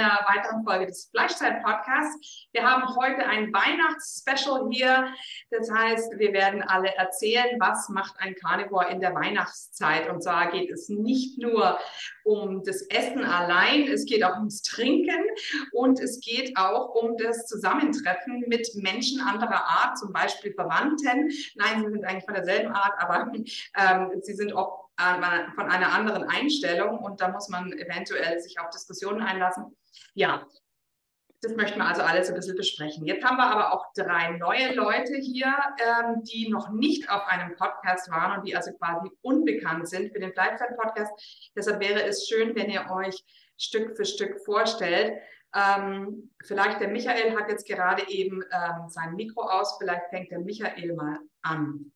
Einer weiteren Folge des Fleischzeit-Podcasts. Wir haben heute ein Weihnachtsspecial hier. Das heißt, wir werden alle erzählen, was macht ein Carnivore in der Weihnachtszeit. Und zwar geht es nicht nur um das Essen allein, es geht auch ums Trinken und es geht auch um das Zusammentreffen mit Menschen anderer Art, zum Beispiel Verwandten. Nein, sie sind eigentlich von derselben Art, aber ähm, sie sind auch äh, von einer anderen Einstellung und da muss man eventuell sich auf Diskussionen einlassen. Ja, das möchten wir also alles ein bisschen besprechen. Jetzt haben wir aber auch drei neue Leute hier, ähm, die noch nicht auf einem Podcast waren und die also quasi unbekannt sind für den Fleischzeit-Podcast. Deshalb wäre es schön, wenn ihr euch Stück für Stück vorstellt. Ähm, vielleicht der Michael hat jetzt gerade eben ähm, sein Mikro aus. Vielleicht fängt der Michael mal an.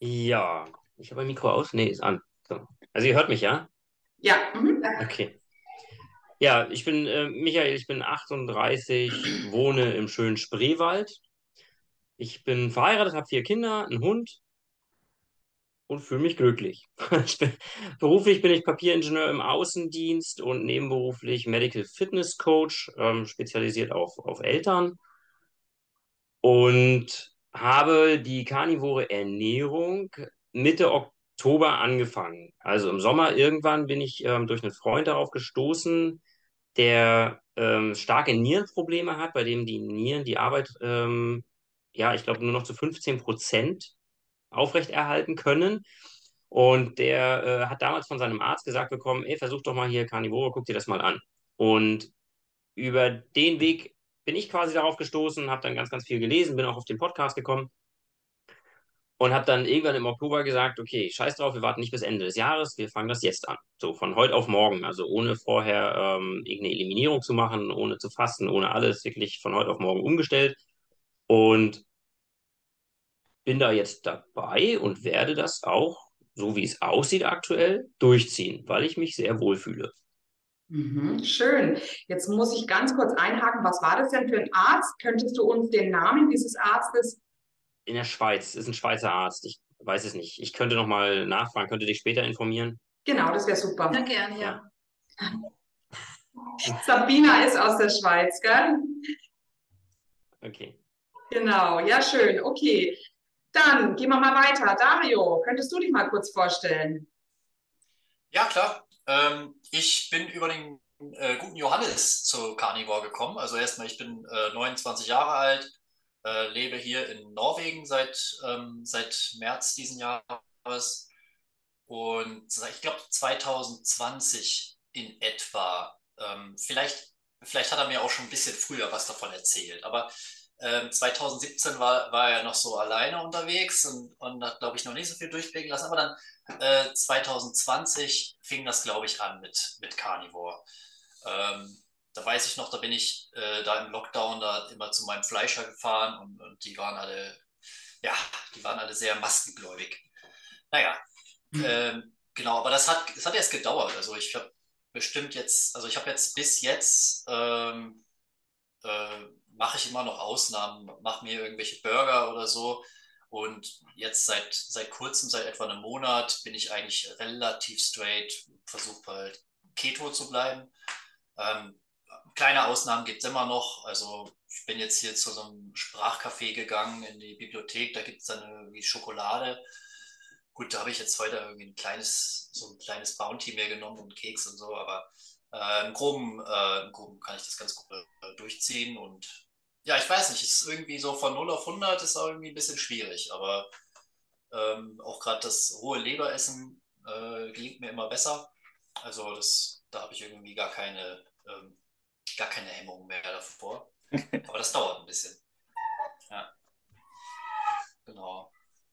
Ja, ich habe ein Mikro aus. Nee, ist an. So. Also ihr hört mich, ja? Ja, mhm. Okay. Ja, ich bin äh, Michael, ich bin 38, wohne im schönen Spreewald. Ich bin verheiratet, habe vier Kinder, einen Hund und fühle mich glücklich. Ich bin, beruflich bin ich Papieringenieur im Außendienst und nebenberuflich Medical Fitness Coach, ähm, spezialisiert auf, auf Eltern. Und habe die karnivore Ernährung Mitte Oktober angefangen. Also im Sommer irgendwann bin ich ähm, durch einen Freund darauf gestoßen, der ähm, starke Nierenprobleme hat, bei dem die Nieren die Arbeit, ähm, ja, ich glaube, nur noch zu 15 Prozent aufrechterhalten können. Und der äh, hat damals von seinem Arzt gesagt bekommen, ey, versuch doch mal hier Karnivore, guck dir das mal an. Und über den Weg bin ich quasi darauf gestoßen, habe dann ganz, ganz viel gelesen, bin auch auf den Podcast gekommen und habe dann irgendwann im Oktober gesagt, okay, scheiß drauf, wir warten nicht bis Ende des Jahres, wir fangen das jetzt an. So von heute auf morgen, also ohne vorher ähm, irgendeine Eliminierung zu machen, ohne zu fasten, ohne alles, wirklich von heute auf morgen umgestellt. Und bin da jetzt dabei und werde das auch, so wie es aussieht aktuell, durchziehen, weil ich mich sehr wohl fühle. Mhm, schön. Jetzt muss ich ganz kurz einhaken. Was war das denn für ein Arzt? Könntest du uns den Namen dieses Arztes? In der Schweiz, ist ein Schweizer Arzt. Ich weiß es nicht. Ich könnte noch mal nachfragen, könnte dich später informieren. Genau, das wäre super. Ja, gerne, ja. Sabina ist aus der Schweiz, gell? Okay. Genau, ja, schön. Okay. Dann gehen wir mal weiter. Dario, könntest du dich mal kurz vorstellen? Ja, klar. Ähm, ich bin über den äh, guten Johannes zu Carnivore gekommen. Also erstmal, ich bin äh, 29 Jahre alt, äh, lebe hier in Norwegen seit, ähm, seit März diesen Jahres und ich glaube 2020 in etwa. Ähm, vielleicht, vielleicht hat er mir auch schon ein bisschen früher was davon erzählt, aber ähm, 2017 war, war er noch so alleine unterwegs und, und hat, glaube ich, noch nicht so viel durchblicken lassen. Aber dann äh, 2020 fing das, glaube ich, an mit, mit Carnivore. Ähm, da weiß ich noch, da bin ich äh, da im Lockdown da immer zu meinem Fleischer gefahren und, und die waren alle, ja, die waren alle sehr maskengläubig. Naja, mhm. ähm, genau, aber das hat, das hat erst gedauert. Also ich habe bestimmt jetzt, also ich habe jetzt bis jetzt ähm, äh, mache ich immer noch Ausnahmen, mache mir irgendwelche Burger oder so. Und jetzt seit, seit kurzem, seit etwa einem Monat, bin ich eigentlich relativ straight, versuche halt Keto zu bleiben. Ähm, kleine Ausnahmen gibt es immer noch. Also ich bin jetzt hier zu so einem Sprachcafé gegangen in die Bibliothek, da gibt es dann irgendwie Schokolade. Gut, da habe ich jetzt heute irgendwie ein kleines, so ein kleines Bounty mehr genommen und Keks und so, aber äh, im, Groben, äh, im Groben kann ich das ganz gut äh, durchziehen und ja, ich weiß nicht, ist irgendwie so von 0 auf 100 ist auch irgendwie ein bisschen schwierig, aber ähm, auch gerade das rohe Leberessen äh, gelingt mir immer besser. Also das, da habe ich irgendwie gar keine, ähm, gar keine Hemmung mehr davor. Aber das dauert ein bisschen. Ja.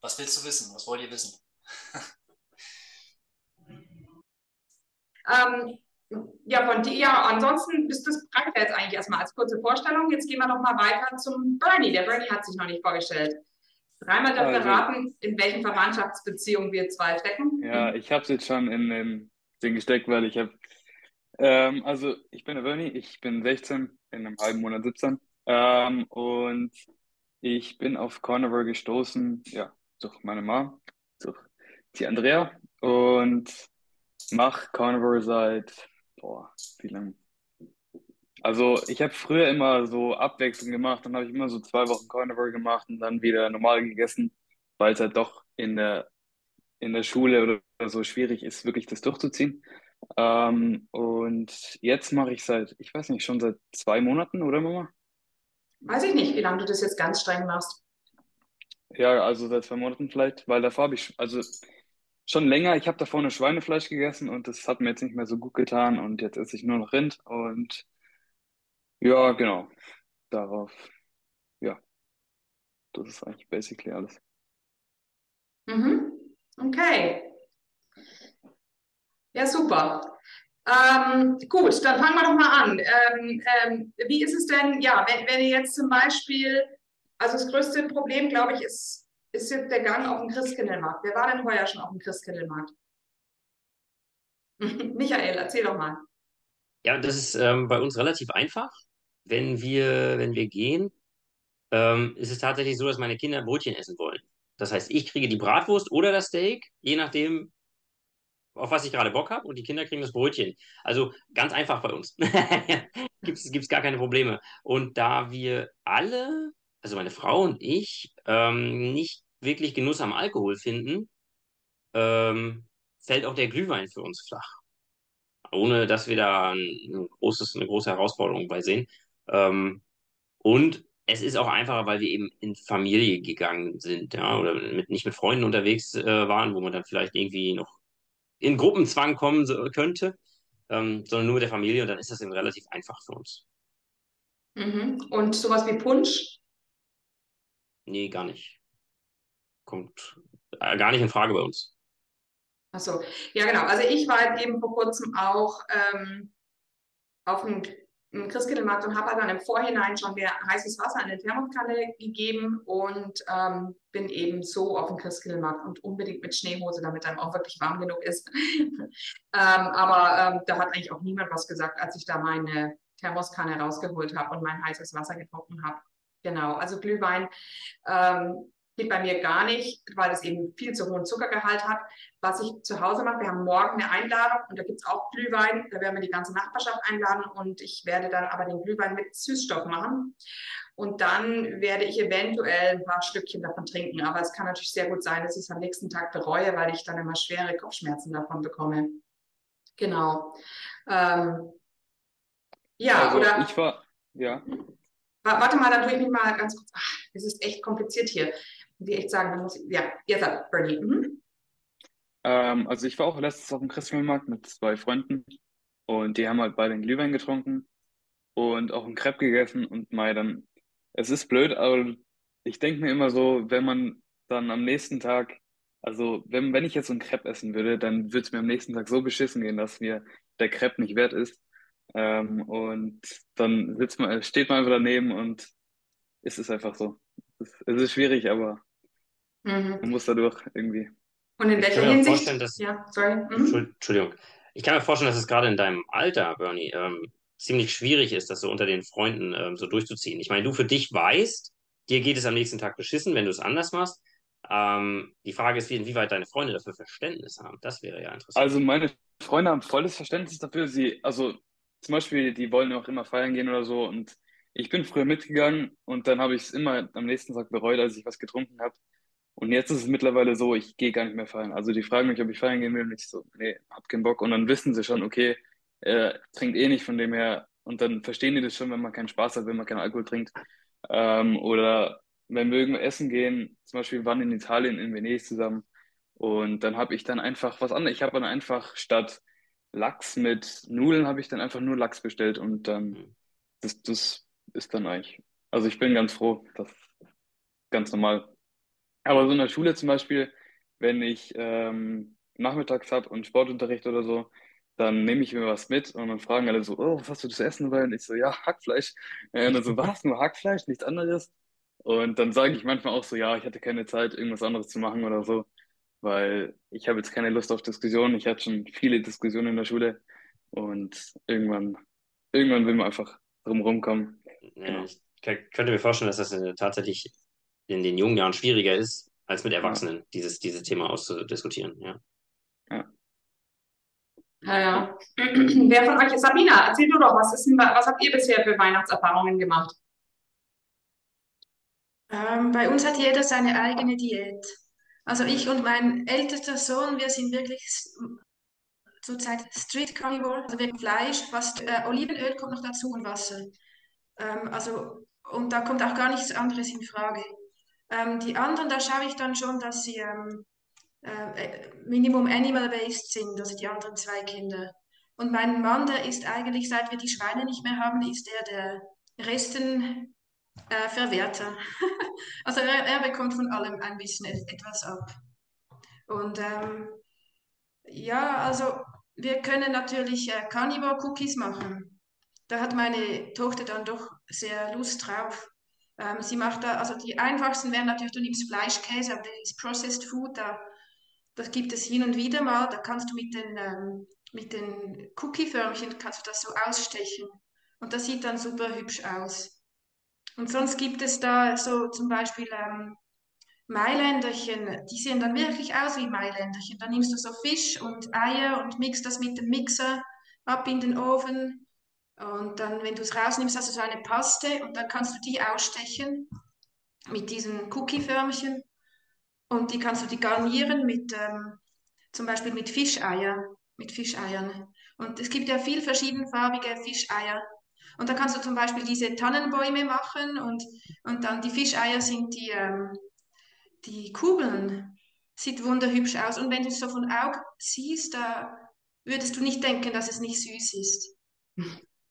Was willst du wissen? Was wollt ihr wissen? Ähm, ja, von dir, ja, ansonsten ist das ja jetzt eigentlich erstmal als kurze Vorstellung. Jetzt gehen wir noch mal weiter zum Bernie. Der Bernie hat sich noch nicht vorgestellt. Dreimal wir Also- raten, in welchen Verwandtschaftsbeziehungen wir zwei stecken. Ja, ich habe es jetzt schon in den Ding gesteckt, weil ich habe, ähm, also ich bin der Bernie, ich bin 16, in einem halben Monat 17 ähm, und ich bin auf Carnivore gestoßen, ja, durch meine Mom, durch die Andrea und mache Carnivore seit, boah, wie lange? Also ich habe früher immer so Abwechslung gemacht, dann habe ich immer so zwei Wochen Carnivore gemacht und dann wieder normal gegessen, weil es halt doch in der in der Schule oder so schwierig ist, wirklich das durchzuziehen. Ähm, und jetzt mache ich seit, ich weiß nicht, schon seit zwei Monaten, oder Mama? Weiß ich nicht, wie lange du das jetzt ganz streng machst. Ja, also seit zwei Monaten vielleicht, weil davor habe ich, also schon länger, ich habe davor nur Schweinefleisch gegessen und das hat mir jetzt nicht mehr so gut getan und jetzt esse ich nur noch Rind und ja, genau, darauf, ja, das ist eigentlich basically alles. Mhm. Okay. Ja, super. Ähm, gut, dann fangen wir doch mal an. Ähm, ähm, wie ist es denn, ja, wenn, wenn ihr jetzt zum Beispiel, also das größte Problem, glaube ich, ist, ist jetzt der Gang auf den Christkindlmarkt. Wer war denn heuer schon auf dem Christkindlmarkt? Michael, erzähl doch mal. Ja, das ist ähm, bei uns relativ einfach. Wenn wir, wenn wir gehen, ähm, ist es tatsächlich so, dass meine Kinder Brötchen essen wollen. Das heißt, ich kriege die Bratwurst oder das Steak, je nachdem, auf was ich gerade Bock habe, und die Kinder kriegen das Brötchen. Also ganz einfach bei uns. Gibt es gar keine Probleme. Und da wir alle, also meine Frau und ich, ähm, nicht wirklich Genuss am Alkohol finden, ähm, fällt auch der Glühwein für uns flach. Ohne dass wir da ein, ein großes, eine große Herausforderung bei sehen. Ähm, und es ist auch einfacher, weil wir eben in Familie gegangen sind, ja, oder mit, nicht mit Freunden unterwegs äh, waren, wo man dann vielleicht irgendwie noch in Gruppenzwang kommen könnte, ähm, sondern nur mit der Familie und dann ist das eben relativ einfach für uns. Mhm. Und sowas wie Punsch? Nee, gar nicht. Kommt äh, gar nicht in Frage bei uns. Ach so, ja genau. Also ich war eben vor kurzem auch ähm, auf dem, im Christkindlmarkt und habe dann im Vorhinein schon mir heißes Wasser in eine Thermoskanne gegeben und ähm, bin eben so auf dem Christkindlmarkt und unbedingt mit Schneehose, damit dann auch wirklich warm genug ist. ähm, aber ähm, da hat eigentlich auch niemand was gesagt, als ich da meine Thermoskanne rausgeholt habe und mein heißes Wasser getrunken habe. Genau, also Glühwein ähm, geht bei mir gar nicht, weil es eben viel zu hohen Zuckergehalt hat. Was ich zu Hause mache, wir haben morgen eine Einladung und da gibt es auch Glühwein. Da werden wir die ganze Nachbarschaft einladen und ich werde dann aber den Glühwein mit Süßstoff machen. Und dann werde ich eventuell ein paar Stückchen davon trinken. Aber es kann natürlich sehr gut sein, dass ich es am nächsten Tag bereue, weil ich dann immer schwere Kopfschmerzen davon bekomme. Genau. Ähm, ja, Also oder ich war, ja. Wa- Warte mal, dann tue ich mich mal ganz kurz. Ach, es ist echt kompliziert hier. Muss ich echt sagen, dann muss ich. Ja, jetzt hat Bernie. Mhm. Ähm, also ich war auch letztens auf dem Christkindlmarkt mit zwei Freunden und die haben halt beide einen Glühwein getrunken und auch einen Crepe gegessen und mal dann, es ist blöd, aber ich denke mir immer so, wenn man dann am nächsten Tag, also wenn, wenn ich jetzt so einen Crepe essen würde, dann würde es mir am nächsten Tag so beschissen gehen, dass mir der Crepe nicht wert ist. Ähm, und dann sitzt man, steht man einfach daneben und es ist einfach so. Es ist, es ist schwierig, aber man Mhm. muss dadurch irgendwie. Und in welcher Hinsicht? dass- Ja, sorry. Mhm. Entschuld- Entschuldigung. Ich kann mir vorstellen, dass es gerade in deinem Alter, Bernie, ähm, ziemlich schwierig ist, das so unter den Freunden ähm, so durchzuziehen. Ich meine, du für dich weißt, dir geht es am nächsten Tag beschissen, wenn du es anders machst. Ähm, die Frage ist, wie, inwieweit deine Freunde dafür Verständnis haben. Das wäre ja interessant. Also meine Freunde haben volles Verständnis dafür. Sie, also zum Beispiel, die wollen auch immer feiern gehen oder so. Und ich bin früher mitgegangen und dann habe ich es immer am nächsten Tag bereut, als ich was getrunken habe. Und jetzt ist es mittlerweile so, ich gehe gar nicht mehr feiern. Also die fragen mich, ob ich feiern gehen will und ich so, nee, hab keinen Bock. Und dann wissen sie schon, okay, er trinkt eh nicht von dem her. Und dann verstehen die das schon, wenn man keinen Spaß hat, wenn man keinen Alkohol trinkt. Ähm, oder wenn wir irgendwo essen gehen, zum Beispiel wir waren in Italien, in Venedig zusammen. Und dann habe ich dann einfach was anderes. Ich habe dann einfach statt Lachs mit Nudeln habe ich dann einfach nur Lachs bestellt und dann Mhm. das, das ist dann eigentlich. Also ich bin ganz froh, das ist ganz normal. Aber so in der Schule zum Beispiel, wenn ich ähm, nachmittags habe und Sportunterricht oder so, dann nehme ich mir was mit und dann fragen alle so, oh, was hast du zu essen dabei? Und ich so, ja, Hackfleisch. Und dann so, was, nur Hackfleisch, nichts anderes? Und dann sage ich manchmal auch so, ja, ich hatte keine Zeit, irgendwas anderes zu machen oder so, weil ich habe jetzt keine Lust auf Diskussionen. Ich hatte schon viele Diskussionen in der Schule und irgendwann, irgendwann will man einfach drum kommen. Genau. ich könnte mir vorstellen, dass das äh, tatsächlich in den jungen Jahren schwieriger ist, als mit Ja, Erwachsenen, dieses, dieses Thema auszudiskutieren. Ja. ja. Ja, ja. Wer von euch ist Sabina? Erzähl du doch, was ist denn, was habt ihr bisher für Weihnachtserfahrungen gemacht? Ähm, bei uns hat jeder seine eigene Diät. Also ich und mein ältester Sohn, wir sind wirklich zurzeit Street Carnivore, also wir Fleisch, fast äh, Olivenöl kommt noch dazu und Wasser. Ähm, also und da kommt auch gar nichts anderes in Frage. Ähm, die anderen, da schaue ich dann schon, dass sie ähm, äh, Minimum Animal-based sind, also die anderen zwei Kinder. Und mein Mann, der ist eigentlich, seit wir die Schweine nicht mehr haben, ist er der Resten äh. Also er, er bekommt von allem ein bisschen et- etwas ab. Und ähm, ja, also wir können natürlich äh, Carnivore Cookies machen. Da hat meine Tochter dann doch sehr Lust drauf. Ähm, sie macht da, also die einfachsten wären natürlich, du nimmst Fleischkäse, aber das ist Processed Food, da, das gibt es hin und wieder mal. Da kannst du mit den, ähm, den Cookie-Förmchen, kannst du das so ausstechen. Und das sieht dann super hübsch aus. Und sonst gibt es da so zum Beispiel ähm, Mailänderchen, die sehen dann wirklich aus wie Mailänderchen. Dann nimmst du so Fisch und Eier und mixt das mit dem Mixer ab in den Ofen. Und dann, wenn du es rausnimmst, hast du so eine Paste und dann kannst du die ausstechen mit diesen Cookie-Förmchen. Und die kannst du die garnieren mit ähm, zum Beispiel mit Fischeier, mit Fischeiern. Und es gibt ja viel verschiedenfarbige Fischeier. Und da kannst du zum Beispiel diese Tannenbäume machen und, und dann die Fischeier sind die, ähm, die Kugeln. Sieht wunderhübsch aus. Und wenn du es so von Augen siehst, da würdest du nicht denken, dass es nicht süß ist.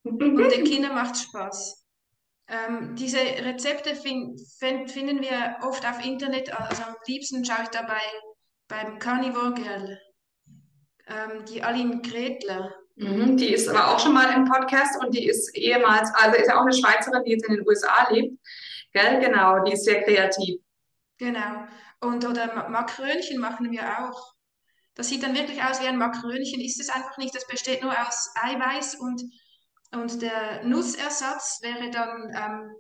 Und den Kindern macht es Spaß. Ähm, diese Rezepte fin fin finden wir oft auf Internet. Also am liebsten schaue ich dabei beim Carnivore Girl, ähm, die Aline Gretler. Mhm, die ist aber auch schon mal im Podcast und die ist ehemals, also ist ja auch eine Schweizerin, die jetzt in den USA lebt. Gell, genau, die ist sehr kreativ. Genau. Und oder Ma- Makrönchen machen wir auch. Das sieht dann wirklich aus wie ein Makrönchen, ist es einfach nicht. Das besteht nur aus Eiweiß und, und der Nussersatz wäre dann ähm,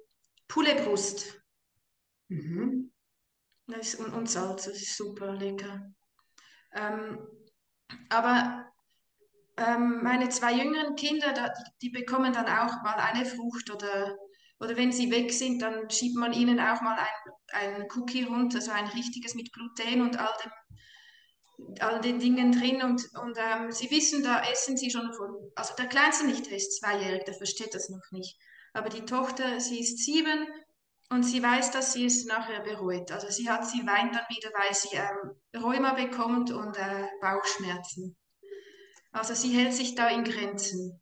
Pouletbrust. Mhm. Das ist, und, und Salz, das ist super lecker. Ähm, aber ähm, meine zwei jüngeren Kinder, da, die, bekommen dann auch mal eine Frucht oder, oder wenn sie weg sind, dann schiebt man ihnen auch mal ein, ein Cookie runter, so ein richtiges mit Gluten und all dem, all den Dingen drin. Und, und ähm, sie wissen, da essen sie schon von, also der Kleinste nicht, der ist zweijährig, der versteht das noch nicht. Aber die Tochter, sie ist sieben und sie weiß, dass sie es nachher bereut. Also sie hat, sie weint dann wieder, weil sie ähm, Rheuma bekommt und äh, Bauchschmerzen. Also sie hält sich da in Grenzen.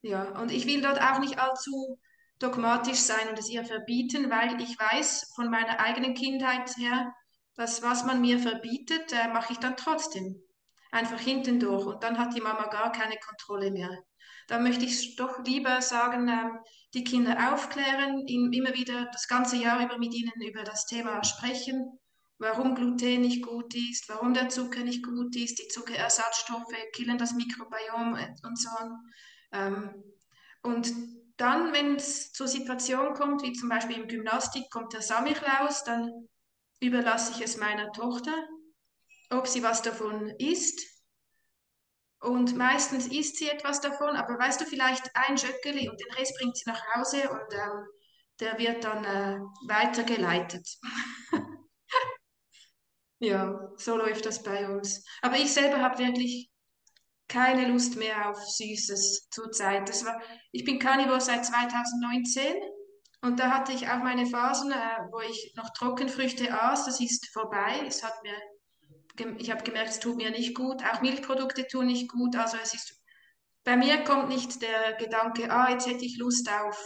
Ja, und ich will dort auch nicht allzu dogmatisch sein und es ihr verbieten, weil ich weiß von meiner eigenen Kindheit her, dass was man mir verbietet, äh, mache ich dann trotzdem. Einfach hinten durch und dann hat die Mama gar keine Kontrolle mehr. Da möchte ich doch lieber sagen, ähm, die Kinder aufklären, ihnen immer wieder das ganze Jahr über mit ihnen über das Thema sprechen, warum Gluten nicht gut ist, warum der Zucker nicht gut ist, die Zuckerersatzstoffe killen das Mikrobiom und so. Ähm, und dann, wenn es zur Situation kommt, wie zum Beispiel im Gymnastik, kommt der Samichlaus, dann überlasse ich es meiner Tochter, ob sie was davon isst. Und meistens isst sie etwas davon, aber weißt du, vielleicht ein Schöckeli und den Rest bringt sie nach Hause und ähm, der wird dann äh, weitergeleitet. Ja, so läuft das bei uns. Aber ich selber habe wirklich keine Lust mehr auf Süßes zurzeit. Ich bin Carnivore seit 2019 und da hatte ich auch meine Phasen, äh, wo ich noch Trockenfrüchte aß. Das ist vorbei. Es hat mir, ich habe gemerkt, es tut mir nicht gut. Auch Milchprodukte tun nicht gut. Also es ist, bei mir kommt nicht der Gedanke, ah, jetzt hätte ich Lust auf,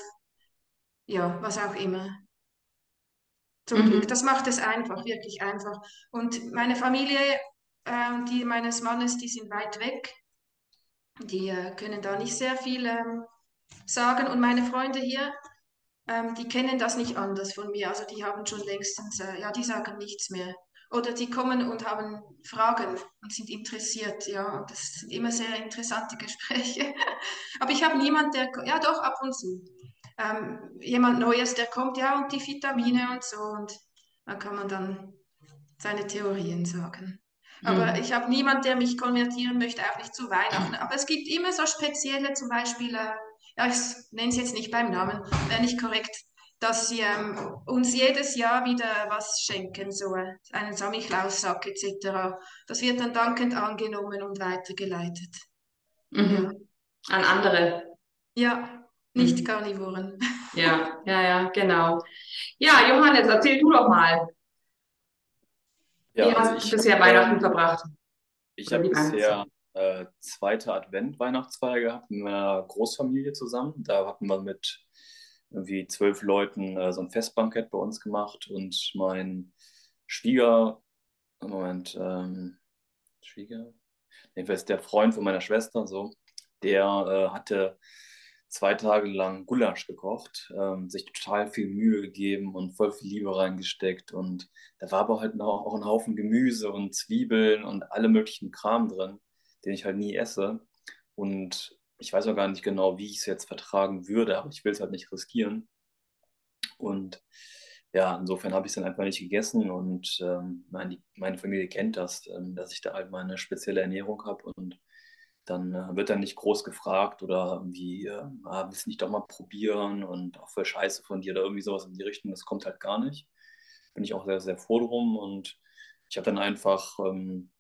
ja, was auch immer. Zum Mhm. Glück. Das macht es einfach, wirklich einfach. Und meine Familie, ähm, die meines Mannes, die sind weit weg. Die äh, können da nicht sehr viel ähm, sagen. Und meine Freunde hier, ähm, die kennen das nicht anders von mir. Also die haben schon längstens, äh, ja, die sagen nichts mehr. Oder die kommen und haben Fragen und sind interessiert, ja. Und das sind immer sehr interessante Gespräche. Aber ich habe niemand, der, ja doch, ab und zu. Ähm, jemand Neues, der kommt, ja, und die Vitamine und so. Und dann kann man dann seine Theorien sagen. Aber Mhm. ich habe niemand, der mich konvertieren möchte, auch nicht zu Weihnachten. Aber es gibt immer so spezielle, zum Beispiel, äh, ja, ich nenne es jetzt nicht beim Namen, wäre nicht korrekt, dass sie ähm, uns jedes Jahr wieder was schenken, so äh, einen Samichlaussack etc. Das wird dann dankend angenommen und weitergeleitet. Mhm. An andere. Ja, nicht Karnivoren. Ja, ja, ja, genau. Ja, Johannes, erzähl du doch mal. Ja, Wie also hast du bisher Weihnachten ähm, verbracht? ich habe bisher äh, zweite Advent-Weihnachtsfeier gehabt mit meiner Großfamilie zusammen. Da hatten wir mit irgendwie zwölf Leuten äh, so ein Festbankett bei uns gemacht und mein Schwieger, Moment, ähm, Schwieger, jedenfalls der Freund von meiner Schwester, so, der äh, hatte zwei Tage lang Gulasch gekocht, ähm, sich total viel Mühe gegeben und voll viel Liebe reingesteckt. Und da war aber halt auch, auch ein Haufen Gemüse und Zwiebeln und alle möglichen Kram drin, den ich halt nie esse. Und ich weiß auch gar nicht genau, wie ich es jetzt vertragen würde, aber ich will es halt nicht riskieren. Und ja, insofern habe ich es dann einfach nicht gegessen und ähm, meine, meine Familie kennt das, ähm, dass ich da halt meine spezielle Ernährung habe und dann äh, wird dann nicht groß gefragt oder irgendwie, äh, ah, willst du nicht doch mal probieren und auch voll Scheiße von dir oder irgendwie sowas in die Richtung, das kommt halt gar nicht. Bin ich auch sehr, sehr froh drum und ich habe dann einfach ähm,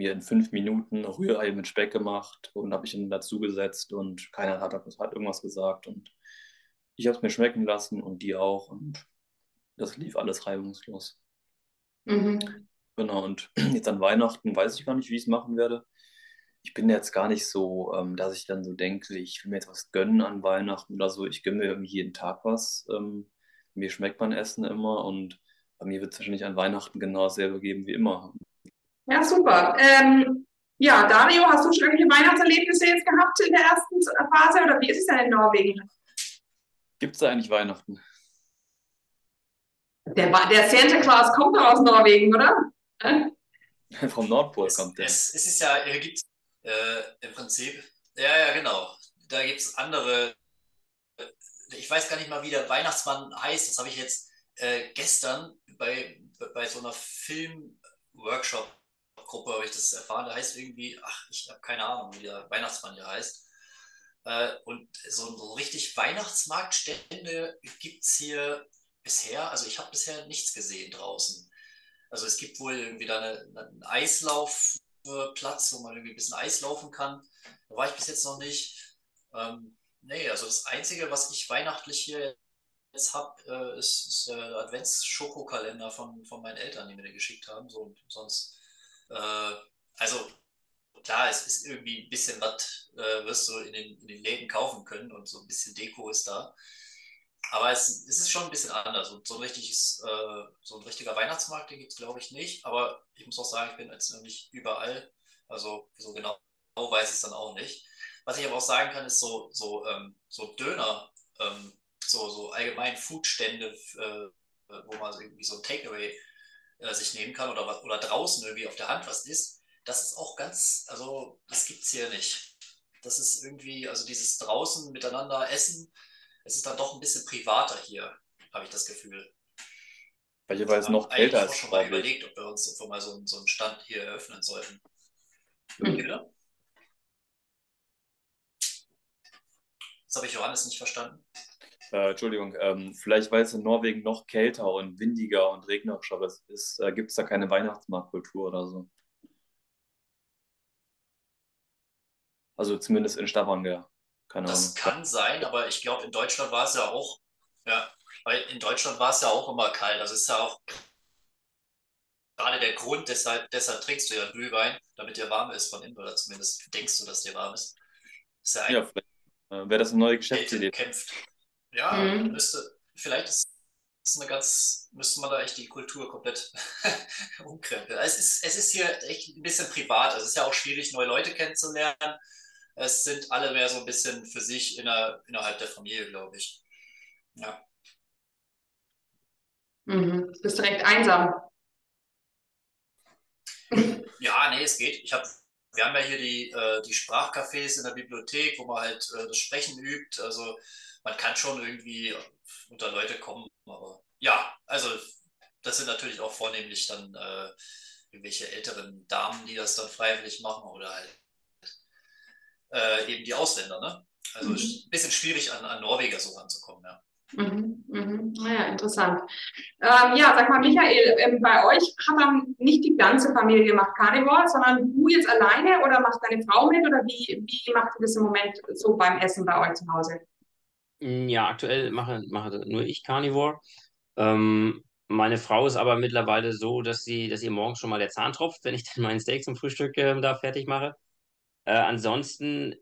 mir in fünf Minuten Rührei mit Speck gemacht und habe ich dann dazu gesetzt und keiner hat, hat irgendwas gesagt und ich habe es mir schmecken lassen und die auch und das lief alles reibungslos. Mhm. Genau, und jetzt an Weihnachten weiß ich gar nicht, wie ich es machen werde. Ich bin jetzt gar nicht so, ähm, dass ich dann so denke, ich will mir jetzt was gönnen an Weihnachten oder so. Ich gönne mir irgendwie jeden Tag was. Ähm, mir schmeckt mein Essen immer und bei mir wird es wahrscheinlich an Weihnachten genau dasselbe geben wie immer. Ja, super. Ähm, ja, Dario, hast du schon irgendwelche Weihnachtserlebnisse jetzt gehabt in der ersten Phase oder wie ist es denn in Norwegen? Gibt es da eigentlich Weihnachten? Der, der Santa Claus kommt doch aus Norwegen, oder? Äh? Vom Nordpol Es, kommt der. es, es ist ja, hier gibt äh, im Prinzip, ja, ja, genau. Da gibt es andere, ich weiß gar nicht mal, wie der Weihnachtsmann heißt. Das habe ich jetzt äh, gestern bei, bei so einer Film-Workshop-Gruppe habe ich das erfahren. Da heißt irgendwie, ach, ich habe keine Ahnung, wie der Weihnachtsmann hier heißt. Äh, und so, so richtig Weihnachtsmarktstände gibt es hier bisher, also ich habe bisher nichts gesehen draußen. Also es gibt wohl irgendwie da eine, einen Eislaufplatz, wo man irgendwie ein bisschen Eis laufen kann. Da war ich bis jetzt noch nicht. Ähm, nee, also das Einzige, was ich weihnachtlich hier jetzt habe, äh, ist, ist der Advents-Schokokalender von, von meinen Eltern, die mir den geschickt haben. So, sonst, äh, also klar, es ist irgendwie ein bisschen was, äh, wirst du in den, in den Läden kaufen können und so ein bisschen Deko ist da. Aber es, es ist schon ein bisschen anders. Und so ein richtiges, äh, so ein richtiger Weihnachtsmarkt, den gibt es, glaube ich, nicht. Aber ich muss auch sagen, ich bin jetzt noch nicht überall. Also so genau, weiß ich es dann auch nicht. Was ich aber auch sagen kann, ist so, so, ähm, so Döner, ähm, so, so allgemein Foodstände, äh, wo man irgendwie so ein Takeaway äh, sich nehmen kann oder, was- oder draußen irgendwie auf der Hand was isst. Das ist auch ganz, also das gibt es hier nicht. Das ist irgendwie, also dieses draußen miteinander essen, es ist dann doch ein bisschen privater hier, habe ich das Gefühl. Weil es Wir noch auch ist, schon mal ich. überlegt, ob wir uns ob wir mal so, einen- so einen Stand hier eröffnen sollten. Hm. Bitte? Das habe ich Johannes nicht verstanden. Äh, Entschuldigung, ähm, vielleicht weil es in Norwegen noch kälter und windiger und regnerischer ist, äh, gibt es da keine Weihnachtsmarktkultur oder so. Also zumindest in Stavanger. Keine Das Ahnung. kann sein, aber ich glaube, in Deutschland war es ja auch, ja, weil in Deutschland war es ja auch immer kalt. Also ist ja auch gerade der Grund, deshalb, deshalb trinkst du ja Glühwein, damit dir warm ist von innen, oder zumindest denkst du, dass dir warm ist. Ist ja Ja, vielleicht äh, wäre das eine neue Geschäftsidee. kämpft. Ja, Mhm. müsste, vielleicht ist es eine ganz müsste man da echt die Kultur komplett umkrempeln. Es ist, es ist hier echt ein bisschen privat. Also es ist ja auch schwierig, neue Leute kennenzulernen. Es sind alle mehr so ein bisschen für sich inner, innerhalb der Familie, glaube ich. Ja. Mhm. Bist du recht einsam? Ja, nee, es geht. Ich hab, wir haben ja hier die, äh, die Sprachcafés in der Bibliothek, wo man halt äh, das Sprechen übt. Also man kann schon irgendwie unter Leute kommen. Aber ja, also das sind natürlich auch vornehmlich dann äh, irgendwelche älteren Damen, die das dann freiwillig machen oder halt äh, eben die Ausländer. Ne? Also Mhm. ein bisschen schwierig an, an Norweger so ranzukommen. Ja. Mhm, mhm. Naja, interessant. Ähm, ja, sag mal, Michael, ähm, bei euch hat dann nicht die ganze Familie macht Carnivore, sondern du jetzt alleine oder macht deine Frau mit oder wie, wie macht ihr das im Moment so beim Essen bei euch zu Hause? Mm, Ja, aktuell mache, mache nur ich Carnivore. Ähm, meine Frau ist aber mittlerweile so, dass sie, dass ihr morgens schon mal der Zahn tropft, wenn ich dann meinen Steak zum Frühstück ähm, da fertig mache. Äh, ansonsten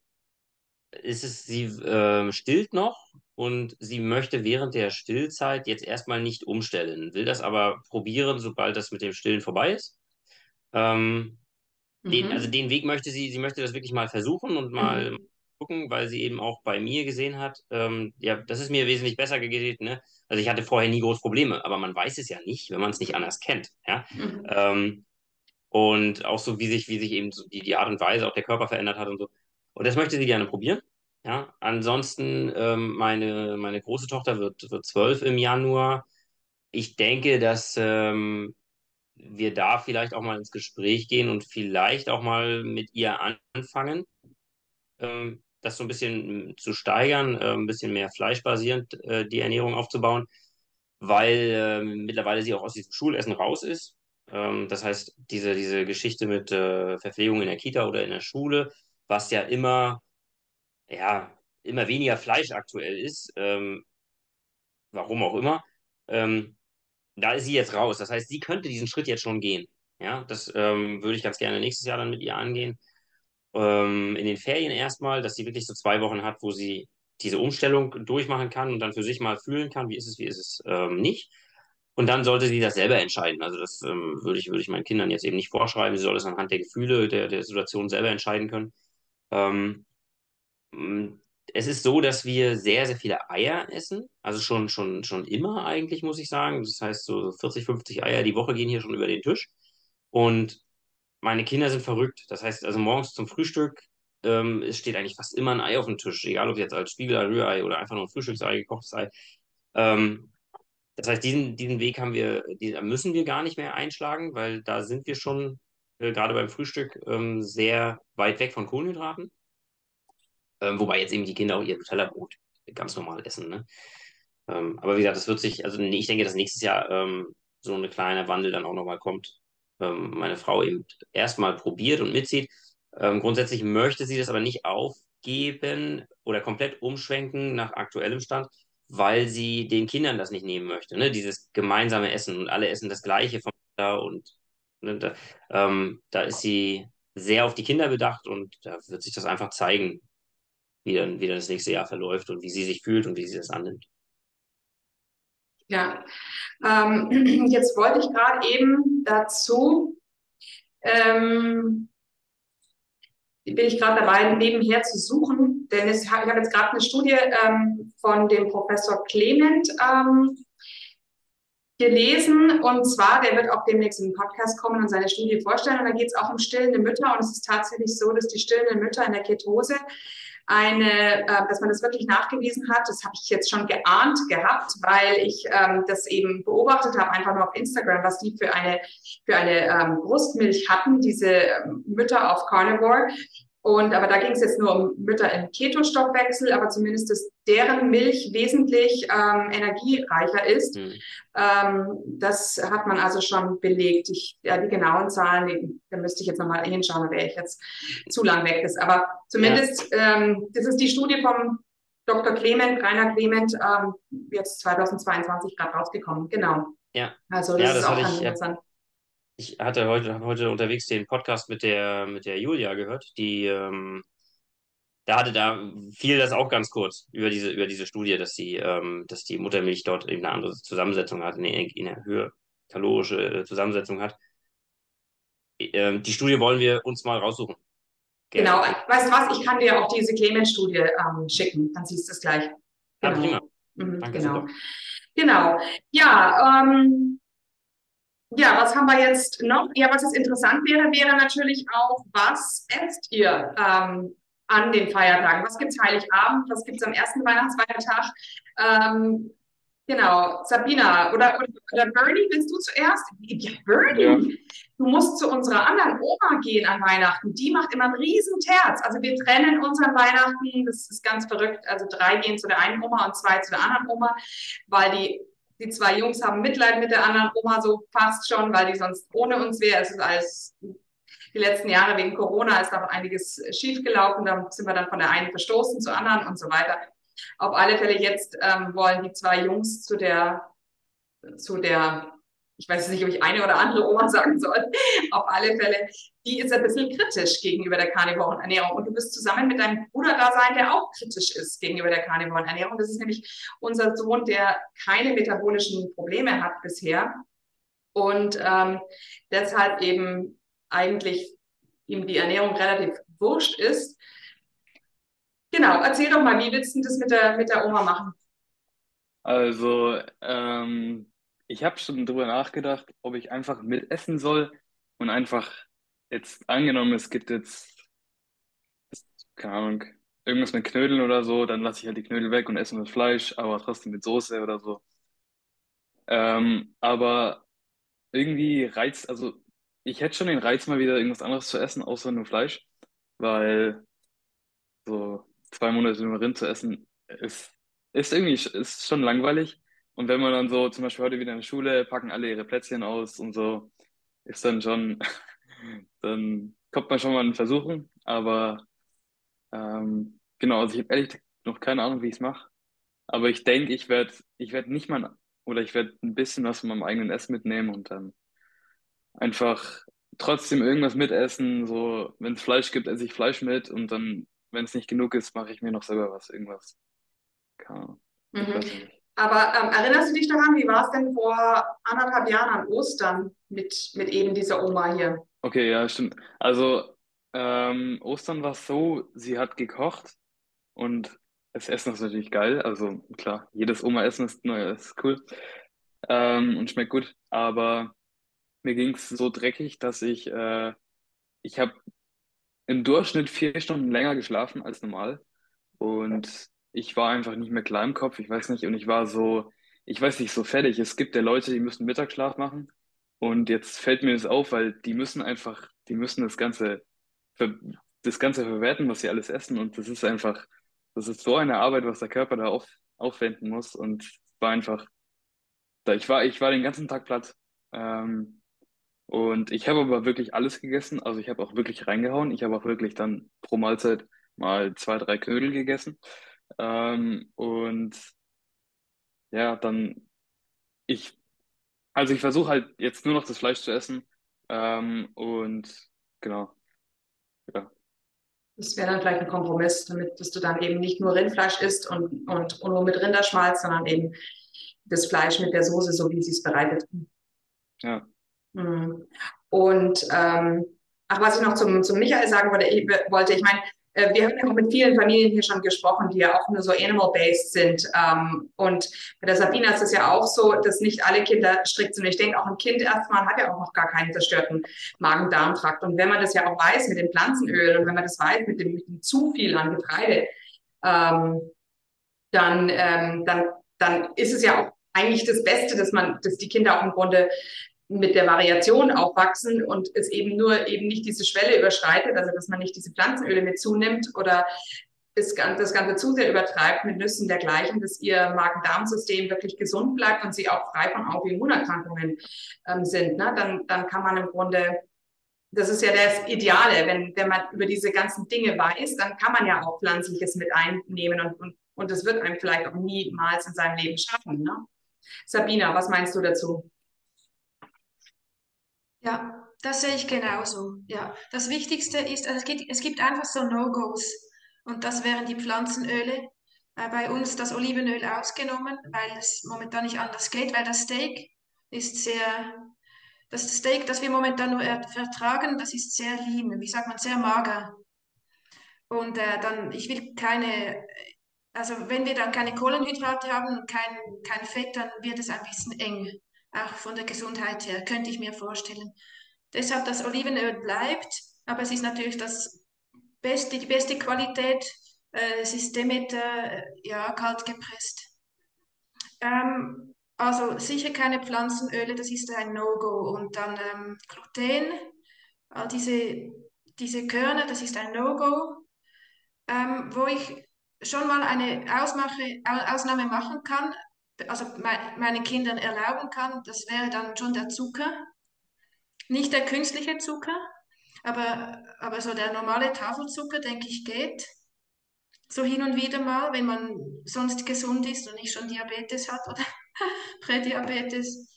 ist es, sie ähm, stillt noch und sie möchte während der Stillzeit jetzt erstmal nicht umstellen, will das aber probieren, sobald das mit dem Stillen vorbei ist. Ähm, den, also Mhm. den Weg möchte sie, sie möchte das wirklich mal versuchen und mal Mhm. Gucken, weil sie eben auch bei mir gesehen hat, ähm, ja, das ist mir wesentlich besser geht, ne? Also ich hatte vorher nie groß Probleme, aber man weiß es ja nicht, wenn man es nicht anders kennt, ja. Mhm. Ähm, und auch so, wie sich, wie sich eben so die, die Art und Weise auch der Körper verändert hat und so. Und das möchte sie gerne probieren. Ja, ansonsten, ähm, meine, meine große Tochter wird, wird zwölf im Januar. Ich denke, dass ähm, wir da vielleicht auch mal ins Gespräch gehen und vielleicht auch mal mit ihr anfangen, ähm, das so ein bisschen zu steigern, äh, ein bisschen mehr fleischbasierend äh, die Ernährung aufzubauen, weil ähm, mittlerweile sie auch aus diesem Schulessen raus ist. Ähm, das heißt, diese, diese Geschichte mit äh, Verpflegung in der Kita oder in der Schule, was ja immer, ja, immer weniger Fleisch aktuell ist, ähm, warum auch immer, ähm, da ist sie jetzt raus. Das heißt, sie könnte diesen Schritt jetzt schon gehen. Ja, das ähm, würde ich ganz gerne nächstes Jahr dann mit ihr angehen. Ähm, in den Ferien erstmal, dass sie wirklich so zwei Wochen hat, wo sie diese Umstellung durchmachen kann und dann für sich mal fühlen kann, wie ist es, wie ist es ähm, nicht. Und dann sollte sie das selber entscheiden. Also das ähm, würde ich, würde ich meinen Kindern jetzt eben nicht vorschreiben. Sie soll es anhand der Gefühle, der, der Situation selber entscheiden können. Ähm, mh, es ist so, dass wir sehr, sehr viele Eier essen. Also schon, schon, schon immer eigentlich, muss ich sagen. Das heißt, so 40, 50 Eier die Woche gehen hier schon über den Tisch. Und meine Kinder sind verrückt. Das heißt, also morgens zum Frühstück, ähm, es steht eigentlich fast immer ein Ei auf dem Tisch. Egal, ob jetzt als Spiegelei, Rührei oder einfach nur ein Frühstücksei, gekochtes Ei. Ähm, das heißt, diesen, diesen Weg haben wir, den müssen wir gar nicht mehr einschlagen, weil da sind wir schon äh, gerade beim Frühstück ähm, sehr weit weg von Kohlenhydraten. Ähm, wobei jetzt eben die Kinder auch ihr Tellerbrot ganz normal essen. Ne? Ähm, aber wie gesagt, das wird sich, also ich denke, dass nächstes Jahr ähm, so ein kleiner Wandel dann auch nochmal kommt. Ähm, meine Frau eben erstmal probiert und mitzieht. Ähm, grundsätzlich möchte sie das aber nicht aufgeben oder komplett umschwenken nach aktuellem Stand, weil sie den Kindern das nicht nehmen möchte. Ne? Dieses gemeinsame Essen und alle essen das Gleiche von da und ne, da, ähm, da ist sie sehr auf die Kinder bedacht und da wird sich das einfach zeigen, wie dann, wie dann das nächste Jahr verläuft und wie sie sich fühlt und wie sie das annimmt. Ja, ähm, jetzt wollte ich gerade eben dazu, ähm, bin ich gerade dabei, nebenher zu suchen, denn es, ich habe jetzt gerade eine Studie ähm, von dem Professor Clement ähm, gelesen. Und zwar, der wird auch demnächst in den Podcast kommen und seine Studie vorstellen. Und da geht es auch um stillende Mütter. Und es ist tatsächlich so, dass die stillenden Mütter in der Ketose eine, äh, dass man das wirklich nachgewiesen hat, das habe ich jetzt schon geahnt gehabt, weil ich ähm, das eben beobachtet habe, einfach nur auf Instagram, was die für eine, für eine ähm, Brustmilch hatten, diese ähm, Mütter auf Carnivore. Und aber da ging es jetzt nur um Mütter im Ketostoffwechsel, aber zumindest, dass deren Milch wesentlich ähm, energiereicher ist. Hm. Ähm, das hat man also schon belegt. Ich, ja, die genauen Zahlen, da müsste ich jetzt nochmal hinschauen, da wäre ich jetzt zu lang weg ist. Aber zumindest, ähm, das ist die Studie vom Dr. Clement, Rainer Clement, ähm, jetzt 2022 gerade rausgekommen. Genau. Ja, Also das ja, ist das auch hatte ganz ich, ja, interessant. Ich hatte heute, habe heute unterwegs den Podcast mit der, mit der Julia gehört, die, ähm, da hatte da fiel das auch ganz kurz über diese, über diese Studie, dass die, ähm, dass die Muttermilch dort eben eine andere Zusammensetzung hat, eine, eine höhere kalorische äh, Zusammensetzung hat. Ähm, die Studie wollen wir uns mal raussuchen. Gerne. Genau, weißt du was, ich kann dir auch diese Clemens-Studie ähm, schicken, dann siehst du es gleich. Genau. Ja, prima. Mhm, Danke, genau. Super. Genau. Ja, ähm, ja, was haben wir jetzt noch? Ja, was jetzt interessant wäre, wäre natürlich auch, was esst ihr ähm, an den Feiertagen? Was gibt es Heiligabend? Was gibt es am ersten Weihnachtsfeiertag? Ähm, genau, Sabina oder, oder, oder, Bernie, willst du zuerst? Ja, Bernie, ja. du musst zu unserer anderen Oma gehen an Weihnachten. Die macht immer einen riesen Terz. Also wir trennen unseren Weihnachten, das ist ganz verrückt. Also drei gehen zu der einen Oma und zwei zu der anderen Oma, weil die die zwei Jungs haben Mitleid mit der anderen Oma so fast schon, weil die sonst ohne uns wäre. Es ist alles die letzten Jahre wegen Corona ist da auch einiges schiefgelaufen. Da sind wir dann von der einen verstoßen zur anderen und so weiter. Auf alle Fälle jetzt ähm, wollen die zwei Jungs zu der, zu der ich weiß nicht, ob ich eine oder andere Oma sagen soll, auf alle Fälle, die ist ein bisschen kritisch gegenüber der karnivoren Ernährung. Und du bist zusammen mit deinem Bruder da sein, der auch kritisch ist gegenüber der karnivoren Ernährung. Das ist nämlich unser Sohn, der keine metabolischen Probleme hat bisher und ähm, deshalb eben eigentlich ihm die Ernährung relativ wurscht ist. Genau, erzähl doch mal, wie willst du das mit der, mit der Oma machen? Also, ähm, ich habe schon drüber nachgedacht, ob ich einfach mitessen soll und einfach jetzt angenommen, es gibt jetzt, keine Ahnung, irgendwas mit Knödeln oder so, dann lasse ich halt die Knödel weg und esse das Fleisch, aber trotzdem mit Soße oder so. Ähm, aber irgendwie reizt, also ich hätte schon den Reiz, mal wieder irgendwas anderes zu essen, außer nur Fleisch, weil so zwei Monate nur Rind zu essen ist, ist irgendwie ist schon langweilig. Und wenn man dann so, zum Beispiel heute wieder in der Schule, packen alle ihre Plätzchen aus und so, ist dann schon, dann kommt man schon mal in Versuchen. Aber ähm, genau, also ich habe ehrlich noch keine Ahnung, wie ich es mache. Aber ich denke, ich werde ich werd nicht mal, oder ich werde ein bisschen was von meinem eigenen Essen mitnehmen und dann einfach trotzdem irgendwas mitessen. So, wenn es Fleisch gibt, esse ich Fleisch mit und dann, wenn es nicht genug ist, mache ich mir noch selber was, irgendwas. Keine Ahnung. Ich mhm. Aber ähm, erinnerst du dich daran, wie war es denn vor anderthalb Jahren an Ostern mit, mit eben dieser Oma hier? Okay, ja, stimmt. Also ähm, Ostern war es so, sie hat gekocht und das Essen ist natürlich geil. Also klar, jedes Oma-Essen ist, ist cool ähm, und schmeckt gut. Aber mir ging es so dreckig, dass ich, äh, ich habe im Durchschnitt vier Stunden länger geschlafen als normal. Und ich war einfach nicht mehr klar im Kopf, ich weiß nicht, und ich war so, ich weiß nicht, so fertig. Es gibt ja Leute, die müssen Mittagsschlaf machen und jetzt fällt mir das auf, weil die müssen einfach, die müssen das Ganze, das Ganze verwerten, was sie alles essen und das ist einfach, das ist so eine Arbeit, was der Körper da auf, aufwenden muss und war einfach, da ich war, ich war den ganzen Tag platt. Ähm, und ich habe aber wirklich alles gegessen, also ich habe auch wirklich reingehauen. Ich habe auch wirklich dann pro Mahlzeit mal zwei, drei Knödel gegessen. Ähm, und ja, dann ich, also ich versuche halt jetzt nur noch das Fleisch zu essen. Ähm, und genau. Ja. Das wäre dann vielleicht ein Kompromiss, damit dass du dann eben nicht nur Rindfleisch isst und, und, und nur mit Rinderschmalz, sondern eben das Fleisch mit der Soße, so wie sie es bereitet. Ja. Mhm. Und ähm, ach, was ich noch zum, zum Michael sagen wollte, ich, wollte, ich meine, wir haben ja auch mit vielen Familien hier schon gesprochen, die ja auch nur so animal-based sind. Ähm, und bei der Sabina ist es ja auch so, dass nicht alle Kinder strikt sind. Ich denke, auch ein Kind erstmal hat ja auch noch gar keinen zerstörten Magen-Darm-Trakt. Und wenn man das ja auch weiß mit dem Pflanzenöl und wenn man das weiß mit dem, mit dem zu viel an Getreide, ähm, dann, ähm, dann, dann ist es ja auch eigentlich das Beste, dass man, dass die Kinder auch im Grunde mit der Variation aufwachsen und es eben nur eben nicht diese Schwelle überschreitet, also dass man nicht diese Pflanzenöle mit zunimmt oder das, Ganze zu sehr übertreibt mit Nüssen dergleichen, dass ihr Magen-Darm-System wirklich gesund bleibt und sie auch frei von Autoimmunerkrankungen ähm, sind, ne? dann, dann kann man im Grunde, das ist ja das Ideale, wenn, wenn man über diese ganzen Dinge weiß, dann kann man ja auch Pflanzliches mit einnehmen und, und, und das wird einem vielleicht auch niemals in seinem Leben schaffen. Ne? Sabina, was meinst du dazu? Ja, das sehe ich genauso. Ja, das Wichtigste ist, also es gibt, es gibt einfach so No-Gos. Und das wären die Pflanzenöle. Äh, bei uns das Olivenöl ausgenommen, weil es momentan nicht anders geht, weil das Steak ist sehr, das Steak, das wir momentan nur er- vertragen, das ist sehr lean, wie sagt man, sehr mager. Und äh, dann, ich will keine, also wenn wir dann keine Kohlenhydrate haben kein, kein Fett, dann wird es ein bisschen eng, auch von der Gesundheit her, könnte ich mir vorstellen. Deshalb das Olivenöl bleibt, aber es ist natürlich das beste, die beste Qualität. Äh, es ist Demeter, äh, ja, kalt gepresst. Ähm, also sicher keine Pflanzenöle, das ist ein No-Go. Und dann ähm, Gluten, all diese, diese Körner, das ist ein No-Go. Ähm, wo ich schon mal eine Ausmache, Au- Ausnahme machen kann, also mei- meinen Kindern erlauben kann, das wäre dann schon der Zucker. Nicht der künstliche Zucker, aber, aber so der normale Tafelzucker, denke ich, geht. So hin und wieder mal, wenn man sonst gesund ist und nicht schon Diabetes hat oder Prädiabetes.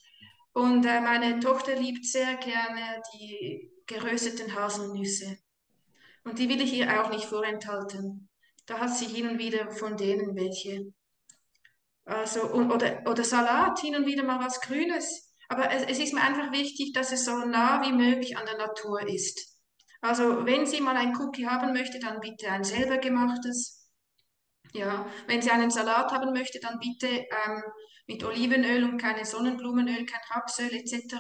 Und äh, meine Tochter liebt sehr gerne die gerösteten Haselnüsse. Und die will ich ihr auch nicht vorenthalten. Da hat sie hin und wieder von denen welche. Also, oder, oder Salat, hin und wieder mal was Grünes. Aber es, es ist mir einfach wichtig, dass es so nah wie möglich an der Natur ist. Also, wenn sie mal ein Cookie haben möchte, dann bitte ein selber gemachtes. Ja, wenn sie einen Salat haben möchte, dann bitte ähm, mit Olivenöl und keine Sonnenblumenöl, kein Rapsöl etc.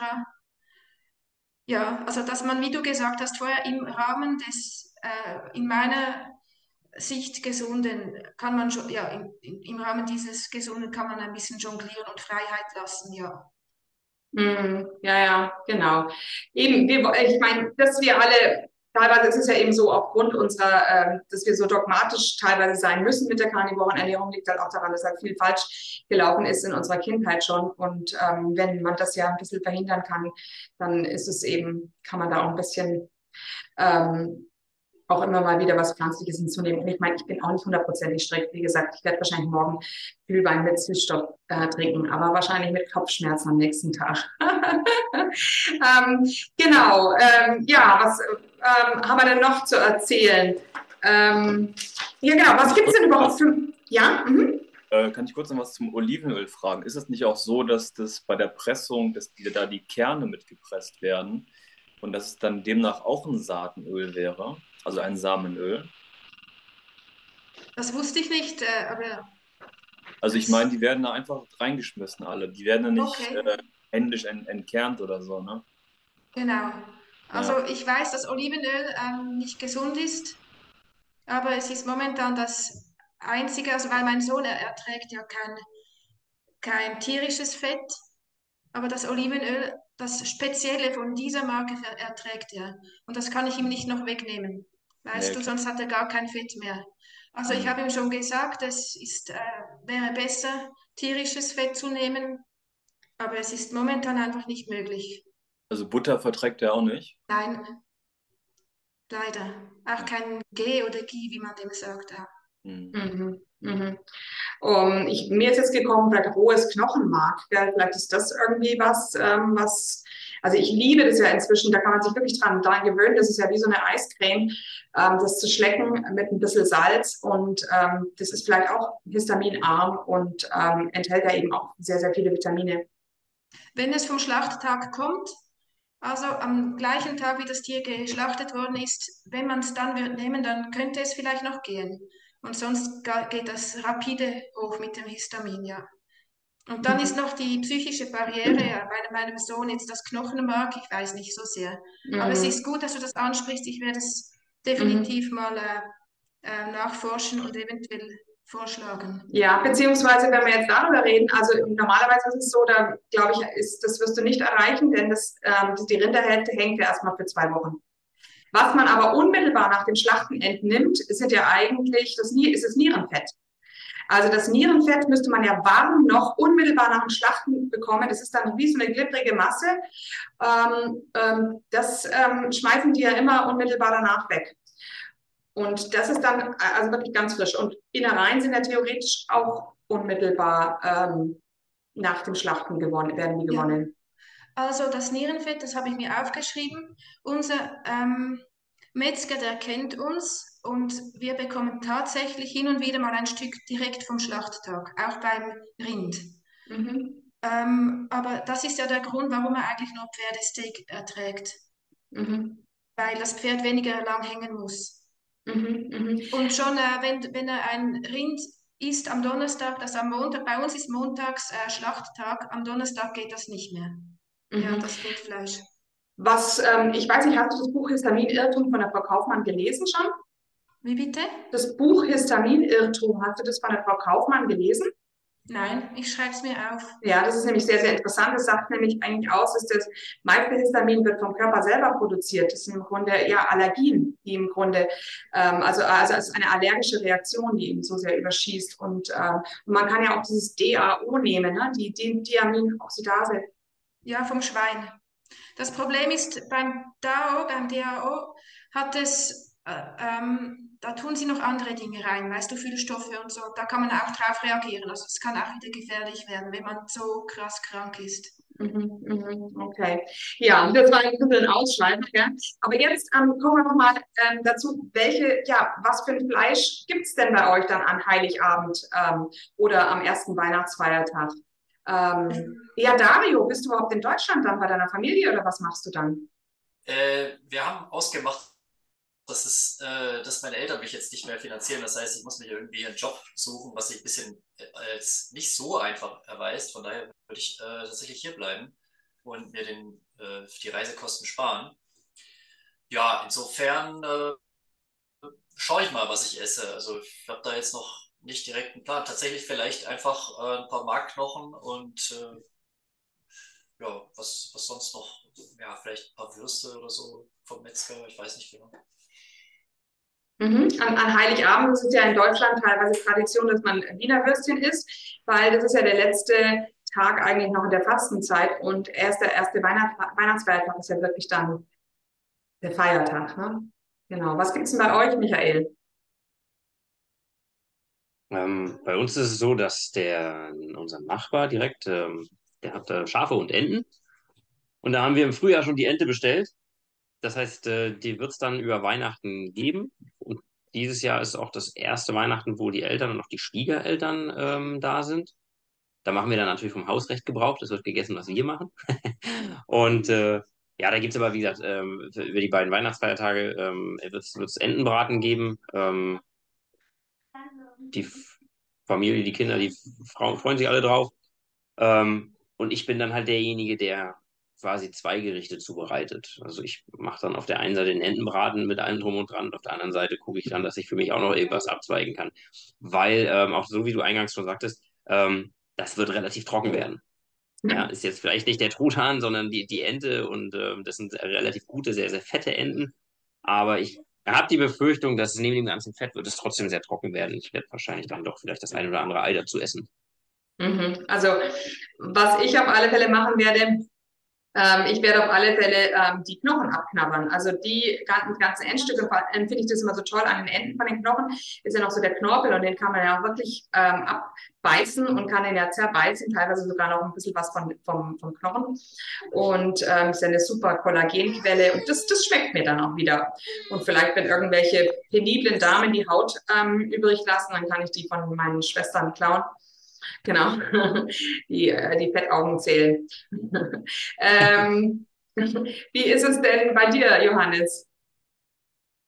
Ja, also dass man, wie du gesagt hast, vorher im Rahmen des, äh, in meiner Sicht gesunden, kann man schon, ja, im, im Rahmen dieses Gesunden kann man ein bisschen jonglieren und Freiheit lassen, ja. Mm, ja, ja, genau. Eben, wir, ich meine, dass wir alle, teilweise ist es ja eben so aufgrund unserer, ähm, dass wir so dogmatisch teilweise sein müssen mit der karnivoren Ernährung, liegt halt auch daran, dass halt viel falsch gelaufen ist in unserer Kindheit schon. Und ähm, wenn man das ja ein bisschen verhindern kann, dann ist es eben, kann man da auch ein bisschen ähm, auch immer mal wieder was Pflanzliches hinzunehmen. Und ich meine, ich bin auch nicht hundertprozentig strikt. Wie gesagt, ich werde wahrscheinlich morgen Glühwein mit Süßstoff äh, trinken, aber wahrscheinlich mit Kopfschmerzen am nächsten Tag. ähm, genau. Ähm, ja, was ähm, haben wir denn noch zu erzählen? Ähm, ja, genau. Was gibt es denn überhaupt für. Ja? Mhm. Äh, kann ich kurz noch was zum Olivenöl fragen? Ist es nicht auch so, dass das bei der Pressung, dass die, da die Kerne mitgepresst werden und dass es dann demnach auch ein Saatenöl wäre, also ein Samenöl? Das wusste ich nicht, äh, aber Also ich meine, die werden da einfach reingeschmissen alle. Die werden ja nicht Okay. äh, händisch ent entkernt oder so, ne? genau. Also ich weiß, dass Olivenöl ähm, nicht gesund ist, aber es ist momentan das Einzige, also weil mein Sohn, er erträgt ja kein, kein tierisches Fett, aber das Olivenöl, das Spezielle von dieser Marke erträgt er. Und das kann ich ihm nicht noch wegnehmen. Weißt Nee, du, sonst hat er gar kein Fett mehr. Also ich Mhm. habe ihm schon gesagt, es ist, äh, wäre besser, tierisches Fett zu nehmen, aber es ist momentan einfach nicht möglich. Also Butter verträgt er auch nicht. Nein, leider. Auch kein G oder G, wie man dem sagt. Ja. Mhm. Mhm. Mhm. Um, ich, mir ist jetzt gekommen, vielleicht rohes Knochenmark. Gell? Vielleicht ist das irgendwie was, ähm, was. Also ich liebe das ja inzwischen, da kann man sich wirklich dran, dran gewöhnen. Das ist ja wie so eine Eiscreme, ähm, das zu schlecken mit ein bisschen Salz. Und ähm, das ist vielleicht auch histaminarm und ähm, enthält ja eben auch sehr, sehr viele Vitamine. Wenn es vom Schlachttag kommt, also am gleichen Tag, wie das Tier geschlachtet worden ist, wenn man es dann wird nehmen, dann könnte es vielleicht noch gehen. Und sonst geht das rapide hoch mit dem Histamin, ja. Und dann ist noch die psychische Barriere, ja, bei meinem Sohn jetzt das Knochenmark, ich weiß nicht so sehr. Aber es Mhm. ist gut, dass du das ansprichst. Ich werde es definitiv mal äh, äh, nachforschen und eventuell vorschlagen. Ja, beziehungsweise wenn wir jetzt darüber reden, also normalerweise ist es so, da glaube ich, ist, das wirst du nicht erreichen, denn das, ähm, die Rinderhälfte hängt ja erstmal für zwei Wochen. Was man aber unmittelbar nach dem Schlachten entnimmt, sind ja eigentlich, das, ist das Nierenfett. Also das Nierenfett müsste man ja warm noch unmittelbar nach dem Schlachten bekommen. Das ist dann wie so eine glibbrige Masse. Ähm, ähm, das ähm, schmeißen die ja immer unmittelbar danach weg. Und das ist dann also wirklich ganz frisch. Und Innereien sind ja theoretisch auch unmittelbar ähm, nach dem Schlachten gewonnen, werden die gewonnen. Also das Nierenfett, das habe ich mir aufgeschrieben. Unser, ähm, Metzger, der kennt uns und wir bekommen tatsächlich hin und wieder mal ein Stück direkt vom Schlachttag, auch beim Rind. Mhm. Ähm, aber das ist ja der Grund, warum er eigentlich nur Pferdesteak erträgt, Mhm. weil das Pferd weniger lang hängen muss. Mhm. Mhm. Und schon, äh, wenn, wenn er ein Rind isst am Donnerstag, das am Montag, bei uns ist montags äh, Schlachttag, am Donnerstag geht das nicht mehr. Ja, Mhm. das Blutfleisch. Was, ähm, ich weiß nicht, hast du das Buch Histaminirrtum von der Frau Kaufmann gelesen schon? Wie bitte? Das Buch Histaminirrtum, hast du das von der Frau Kaufmann gelesen? Nein, ich schreibe es mir auf. Ja, das ist nämlich sehr, sehr interessant. Das sagt nämlich eigentlich aus, dass das meiste Histamin wird vom Körper selber produziert. Das sind im Grunde ja Allergien, die im Grunde, ähm, also, also es ist eine allergische Reaktion, die eben so sehr überschießt. Und, ähm, man kann ja auch dieses DAO nehmen, ne? die, die Diaminoxidase. Ja, vom Schwein. Das Problem ist, beim DAO, beim DAO hat es, äh, ähm, da tun sie noch andere Dinge rein, weißt du, Füllstoffe und so. Da kann man auch drauf reagieren. Also es kann auch wieder gefährlich werden, wenn man so krass krank ist. Mhm, mhm, okay. Ja, das war ein bisschen ein Ausschweif, gell? Aber jetzt ähm, kommen wir nochmal ähm, dazu, welche, ja, was für ein Fleisch gibt es denn bei euch dann an Heiligabend ähm, oder am ersten Weihnachtsfeiertag? Ähm, ja, Dario, bist du überhaupt in Deutschland dann bei deiner Familie oder was machst du dann? Äh, wir haben ausgemacht, dass, es, äh, dass meine Eltern mich jetzt nicht mehr finanzieren. Das heißt, ich muss mir irgendwie einen Job suchen, was sich ein bisschen äh, als nicht so einfach erweist. Von daher würde ich äh, tatsächlich hier bleiben und mir den, äh, die Reisekosten sparen. Ja, insofern äh, schaue ich mal, was ich esse. Also ich habe da jetzt noch nicht direkt einen Plan. Tatsächlich vielleicht einfach äh, ein paar Markknochen und äh, ja, was, was sonst noch? Ja, vielleicht ein paar Würste oder so vom Metzger, ich weiß nicht genau. Mhm. An, an Heiligabend ist ja in Deutschland teilweise Tradition, dass man Wiener Würstchen isst, weil das ist ja der letzte Tag eigentlich noch in der Fastenzeit und erst der erste Weihnacht, Weihnachtsfeiertag ist ja wirklich dann der Feiertag. Ne? Genau. Was gibt es denn bei euch, Michael? Ähm, bei uns ist es so, dass der, unser Nachbar direkt, ähm, der hat äh, Schafe und Enten. Und da haben wir im Frühjahr schon die Ente bestellt. Das heißt, äh, die wird es dann über Weihnachten geben. Und dieses Jahr ist auch das erste Weihnachten, wo die Eltern und auch die Schwiegereltern ähm, da sind. Da machen wir dann natürlich vom Hausrecht Gebrauch. Das wird gegessen, was wir machen. und äh, ja, da gibt es aber, wie gesagt, ähm, über die beiden Weihnachtsfeiertage ähm, wird es Entenbraten geben. Ähm, die Familie, die Kinder, die Frauen freuen sich alle drauf. Ähm, und ich bin dann halt derjenige, der quasi zwei Gerichte zubereitet. Also ich mache dann auf der einen Seite den Entenbraten mit allem drum und dran, und auf der anderen Seite gucke ich dann, dass ich für mich auch noch irgendwas abzweigen kann. Weil, ähm, auch so wie du eingangs schon sagtest, ähm, das wird relativ trocken werden. Ja, ist jetzt vielleicht nicht der Truthahn, sondern die, die Ente und ähm, das sind relativ gute, sehr, sehr fette Enten. Aber ich habe die Befürchtung, dass neben dem ganzen Fett wird es trotzdem sehr trocken werden. Ich werde wahrscheinlich dann doch vielleicht das ein oder andere Ei dazu essen. Mhm. Also, was ich auf alle Fälle machen werde, ähm, ich werde auf alle Fälle ähm, die Knochen abknabbern. Also die ganzen, ganzen Endstücke, allem finde ich das immer so toll an den Enden von den Knochen, ist ja noch so der Knorpel und den kann man ja auch wirklich ähm, abbeißen und kann den ja zerbeißen, teilweise sogar noch ein bisschen was von, vom, vom Knochen. Und ähm, ist ja eine super Kollagenquelle und das, das schmeckt mir dann auch wieder. Und vielleicht, wenn irgendwelche peniblen Damen die Haut ähm, übrig lassen, dann kann ich die von meinen Schwestern klauen. Genau, die, äh, die Fettaugen zählen. ähm, wie ist es denn bei dir, Johannes?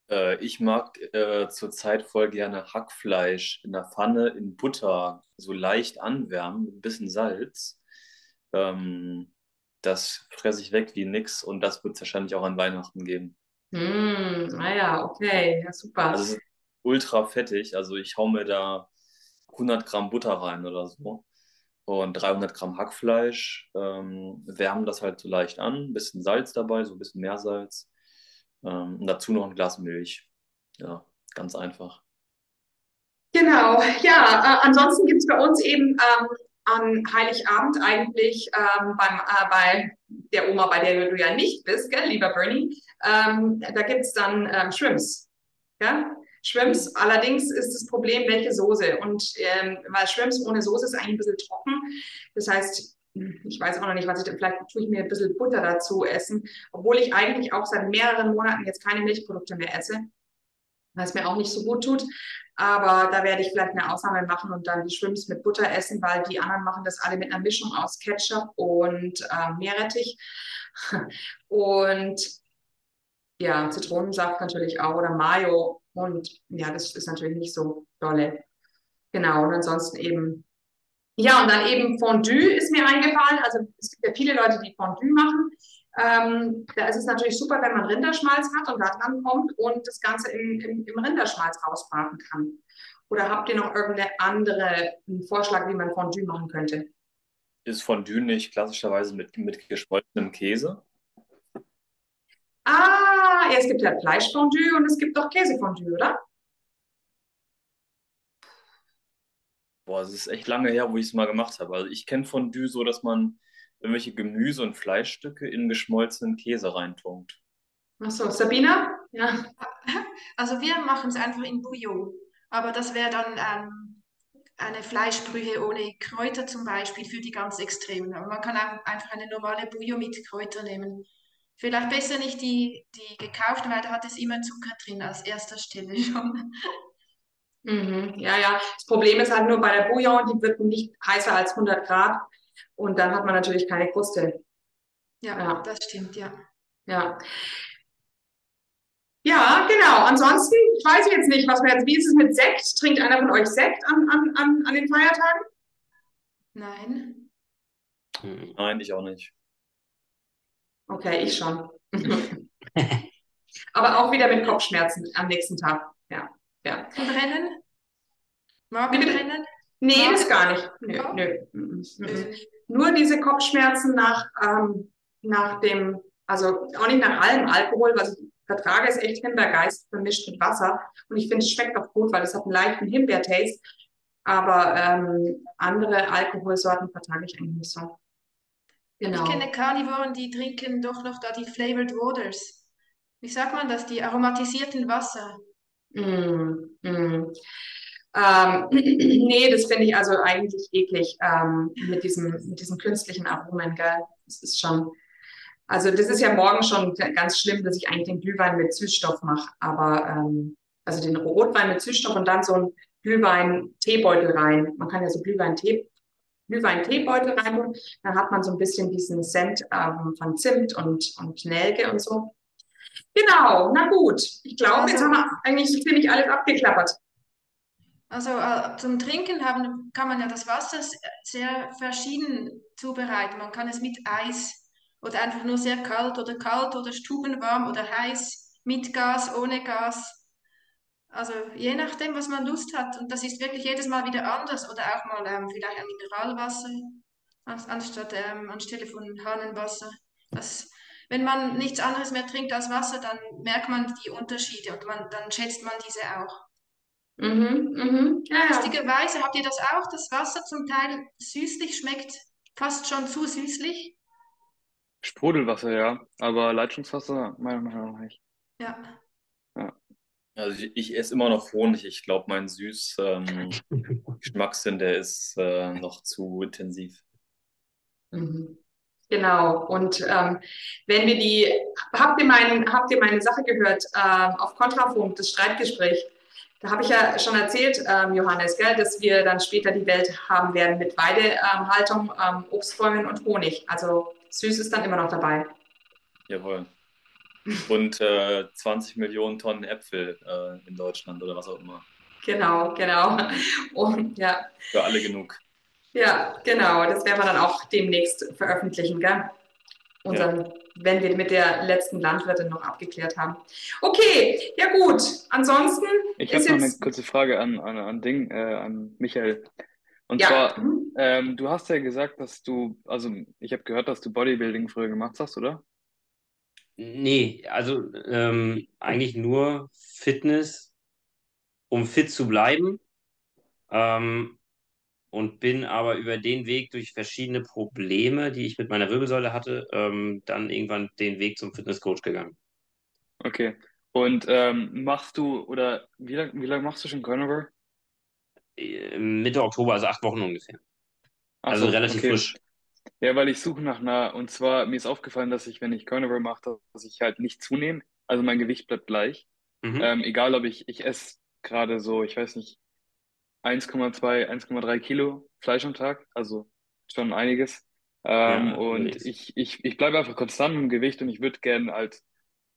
Äh, ich mag äh, zurzeit voll gerne Hackfleisch in der Pfanne in Butter so leicht anwärmen mit ein bisschen Salz. Ähm, das fresse ich weg wie nix und das wird es wahrscheinlich auch an Weihnachten geben. Hm, naja, okay, ja, super. Also es ist ultra fettig, also ich hau mir da 100 Gramm Butter rein oder so und 300 Gramm Hackfleisch, ähm, wärmen das halt so leicht an, ein bisschen Salz dabei, so ein bisschen Meersalz ähm, und dazu noch ein Glas Milch. Ja, ganz einfach. Genau, ja, äh, ansonsten gibt es bei uns eben ähm, an Heiligabend eigentlich ähm, beim, äh, bei der Oma, bei der du ja nicht bist, gell, lieber Bernie, ähm, da gibt es dann ähm, Shrimps. Ja? Shrimps, allerdings ist das Problem, welche Soße. Und ähm, weil Shrimps ohne Soße ist eigentlich ein bisschen trocken. Das heißt, ich weiß auch noch nicht, was ich, vielleicht tue ich mir ein bisschen Butter dazu essen, obwohl ich eigentlich auch seit mehreren Monaten jetzt keine Milchprodukte mehr esse, es mir auch nicht so gut tut. Aber da werde ich vielleicht eine Ausnahme machen und dann die Shrimps mit Butter essen, weil die anderen machen das alle mit einer Mischung aus Ketchup und äh, Meerrettich. Und ja, Zitronensaft natürlich auch oder Mayo. Und ja, das ist natürlich nicht so dolle. Genau, und ansonsten eben ja, und dann eben Fondue ist mir eingefallen. Also es gibt ja viele Leute, die Fondue machen. Ähm, da ist es natürlich super, wenn man Rinderschmalz hat und da dran kommt und das Ganze im, im, im Rinderschmalz rausbraten kann. Oder habt ihr noch irgendeine andere einen Vorschlag, wie man Fondue machen könnte? Ist Fondue nicht klassischerweise mit, mit geschmolzenem Käse? Ah, ja, es gibt ja Fleischfondue und es gibt doch Käsefondue, oder? Boah, es ist echt lange her, wo ich es mal gemacht habe. Also ich kenne Fondue so, dass man irgendwelche Gemüse- und Fleischstücke in geschmolzenen Käse reintunkt. Ach so, Sabina? Ja. Also wir machen es einfach in Bouillon. Aber das wäre dann ähm, eine Fleischbrühe ohne Kräuter zum Beispiel für die ganz Extremen. Aber man kann auch einfach eine normale Bouillon mit Kräuter nehmen. Vielleicht besser nicht die, die gekauften, weil da hat es immer Zucker drin als erster Stelle schon. Mhm. Ja, ja. Das Problem ist halt nur bei der Bouillon, die wird nicht heißer als 100 Grad und dann hat man natürlich keine Kruste. Ja, Ja. das stimmt, ja. Ja. Ja, genau. Ansonsten, ich weiß jetzt nicht, was wir jetzt, wie ist es mit Sekt? Trinkt einer von euch Sekt an, an, an, an den Feiertagen? Nein. Hm. Nein, ich auch nicht. Okay, ich schon. Aber auch wieder mit Kopfschmerzen am nächsten Tag. Ja, ja. Und Rennen? Wie bitte? Magenrennen? Nee, das gar nicht. Nö, Oh. nö. Mhm, mhm. Äh, Nur diese Kopfschmerzen nach, ähm, nach dem, also auch nicht nach allem Alkohol, was ich vertrage, ist echt Himbeergeist vermischt mit Wasser. Und ich finde, es schmeckt auch gut, weil es hat einen leichten Himbeertaste. Aber ähm, andere Alkoholsorten vertrage ich eigentlich nicht so. Ich Genau. kenne Karnivoren, die trinken doch noch da die Flavored Waters. Wie sagt man das? Die aromatisierten Wasser. Mm, mm. Ähm, nee, das finde ich also eigentlich eklig ähm, mit diesem, mit diesen künstlichen Aromen, gell? Das ist schon, also das ist ja morgen schon ganz schlimm, dass ich eigentlich den Glühwein mit Süßstoff mache, aber ähm, also den Rotwein mit Süßstoff und dann so ein Glühwein-Teebeutel rein. Man kann ja so Glühwein-Tee, Glühwein-Teebeutel rein dann hat man so ein bisschen diesen Scent ähm, von Zimt und, und Nelke und so. Genau, na gut. Ich glaube, jetzt Also- haben wir eigentlich ziemlich alles abgeklappert. Also äh, zum Trinken haben, kann man ja das Wasser sehr verschieden zubereiten. Man kann es mit Eis oder einfach nur sehr kalt oder kalt oder stubenwarm oder heiß, mit Gas, ohne Gas. Also je nachdem, was man Lust hat. Und das ist wirklich jedes Mal wieder anders. Oder auch mal ähm, vielleicht ein Mineralwasser ans- anstatt ähm, anstelle von Hahnenwasser. Das, wenn man nichts anderes mehr trinkt als Wasser, dann merkt man die Unterschiede und man, dann schätzt man diese auch. Mhm, mhm. Ja. Lustigerweise habt ihr das auch, dass Wasser zum Teil süßlich schmeckt, fast schon zu süßlich? Sprudelwasser, ja, aber Leitungswasser meiner Meinung nach nicht. Ja. Also ich, ich esse immer noch Honig. Ich glaube, mein süß ähm, Geschmackssinn, der ist äh, noch zu intensiv. Mhm. Genau. Und ähm, wenn wir die, habt ihr mein, habt ihr meine Sache gehört ähm, auf Kontrafunk, das Streitgespräch? Da habe ich ja schon erzählt, ähm, Johannes, gell, dass wir dann später die Welt haben werden mit Weidehaltung, ähm, Obstbäumen und Honig. Also süß ist dann immer noch dabei. Jawohl. Und äh, 20 Millionen Tonnen Äpfel äh, in Deutschland oder was auch immer. Genau, genau. Und ja, Für alle genug. ja, genau. Das werden wir dann auch demnächst veröffentlichen, gell? Und Ja. dann, wenn wir mit der letzten Landwirtin noch abgeklärt haben. Okay, ja gut. Ansonsten Ich habe noch eine kurze Frage an, an, an Ding, äh, an Michael. Und Ja. zwar, mhm. ähm, du hast ja gesagt, dass du, also ich habe gehört, dass du Bodybuilding früher gemacht hast, oder? Nee, also ähm, eigentlich nur Fitness, um fit zu bleiben. Ähm, und bin aber über den Weg durch verschiedene Probleme, die ich mit meiner Wirbelsäule hatte, ähm, dann irgendwann den Weg zum Fitnesscoach gegangen. Okay. Und ähm, machst du, oder wie lange wie lang machst du schon Carnivore? Äh, Mitte Oktober, also acht Wochen ungefähr. Ach Also so, relativ okay. frisch. Ja, weil ich suche nach einer, und zwar mir ist aufgefallen, dass ich, wenn ich Carnivore mache, dass ich halt nicht zunehme. Also mein Gewicht bleibt gleich. Mhm. Ähm, egal, ob ich, ich esse gerade so, ich weiß nicht, 1,2, 1,3 Kilo Fleisch am Tag, also schon einiges. Ähm, Ja, und nice. ich, ich, ich bleibe einfach konstant im Gewicht und ich würde gerne halt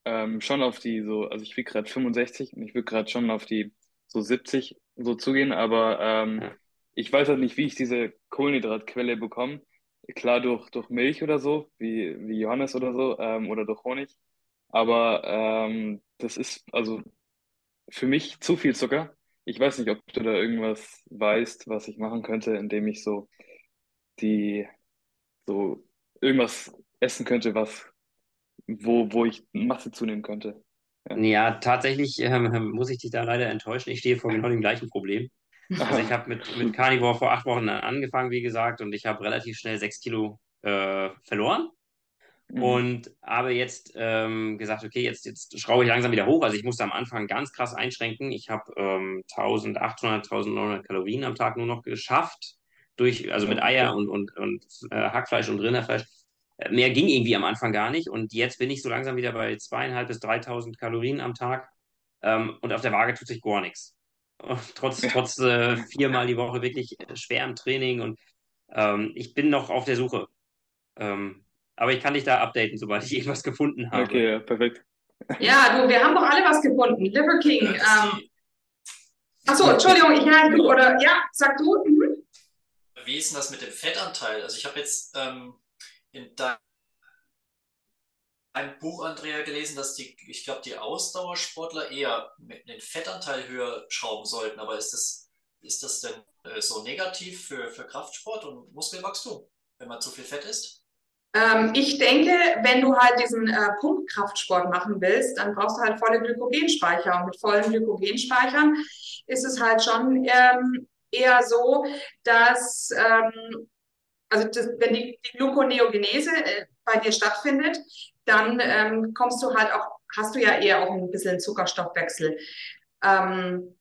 ähm, schon auf die so, also ich wiege gerade 65 und ich würde gerade schon auf die so 70 so zugehen, aber ähm, Ja. ich weiß halt nicht, wie ich diese Kohlenhydratquelle bekomme. Klar durch, durch Milch oder so, wie, wie Johannes oder so, ähm, oder durch Honig. Aber ähm, das ist also für mich zu viel Zucker. Ich weiß nicht, ob du da irgendwas weißt, was ich machen könnte, indem ich so die so irgendwas essen könnte, was wo, wo ich Masse zunehmen könnte. Ja. Ja, tatsächlich ähm, muss ich dich da leider enttäuschen. Ich stehe vor genau dem gleichen Problem. Also ich habe mit, mit Carnivore vor acht Wochen angefangen, wie gesagt, und ich habe relativ schnell sechs Kilo äh, verloren. Mhm. Und habe jetzt ähm, gesagt, okay, jetzt, jetzt schraube ich langsam wieder hoch. Also ich musste am Anfang ganz krass einschränken. Ich habe ähm, 1800, 1900 Kalorien am Tag nur noch geschafft. Durch, also mit Eier und, und, und äh, Hackfleisch und Rinderfleisch. Äh, Mehr ging irgendwie am Anfang gar nicht. Und jetzt bin ich so langsam wieder bei zweieinhalb bis 3000 Kalorien am Tag. Ähm, und auf der Waage tut sich gar nichts. Und Trotz, Ja. trotz äh, viermal die Woche wirklich äh, schwer im Training. Und ähm, ich bin noch auf der Suche. Ähm, aber ich kann dich da updaten, sobald ich irgendwas gefunden habe. Okay, ja, perfekt. Ja, du, wir haben doch alle was gefunden. Liver King. Ähm, achso, Entschuldigung, ich du, oder ja, sag du. Mhm. wie ist denn das mit dem Fettanteil? Also ich habe jetzt ähm, in deinem Buch, Andrea, gelesen, dass die, ich glaube, die Ausdauersportler eher mit den Fettanteil höher schrauben sollten. Aber ist das, ist das denn äh, so negativ für, für Kraftsport und Muskelwachstum, wenn man zu viel Fett isst? Ähm, ich denke, wenn du halt diesen äh, Pumpkraftsport machen willst, dann brauchst du halt volle Glykogenspeicher. Und mit vollen Glykogenspeichern ist es halt schon ähm, eher so, dass, ähm, also das, wenn die, die Gluconeogenese äh, bei dir stattfindet, dann ähm, kommst du halt auch, hast du ja eher auch ein bisschen Zuckerstoffwechsel. Ähm,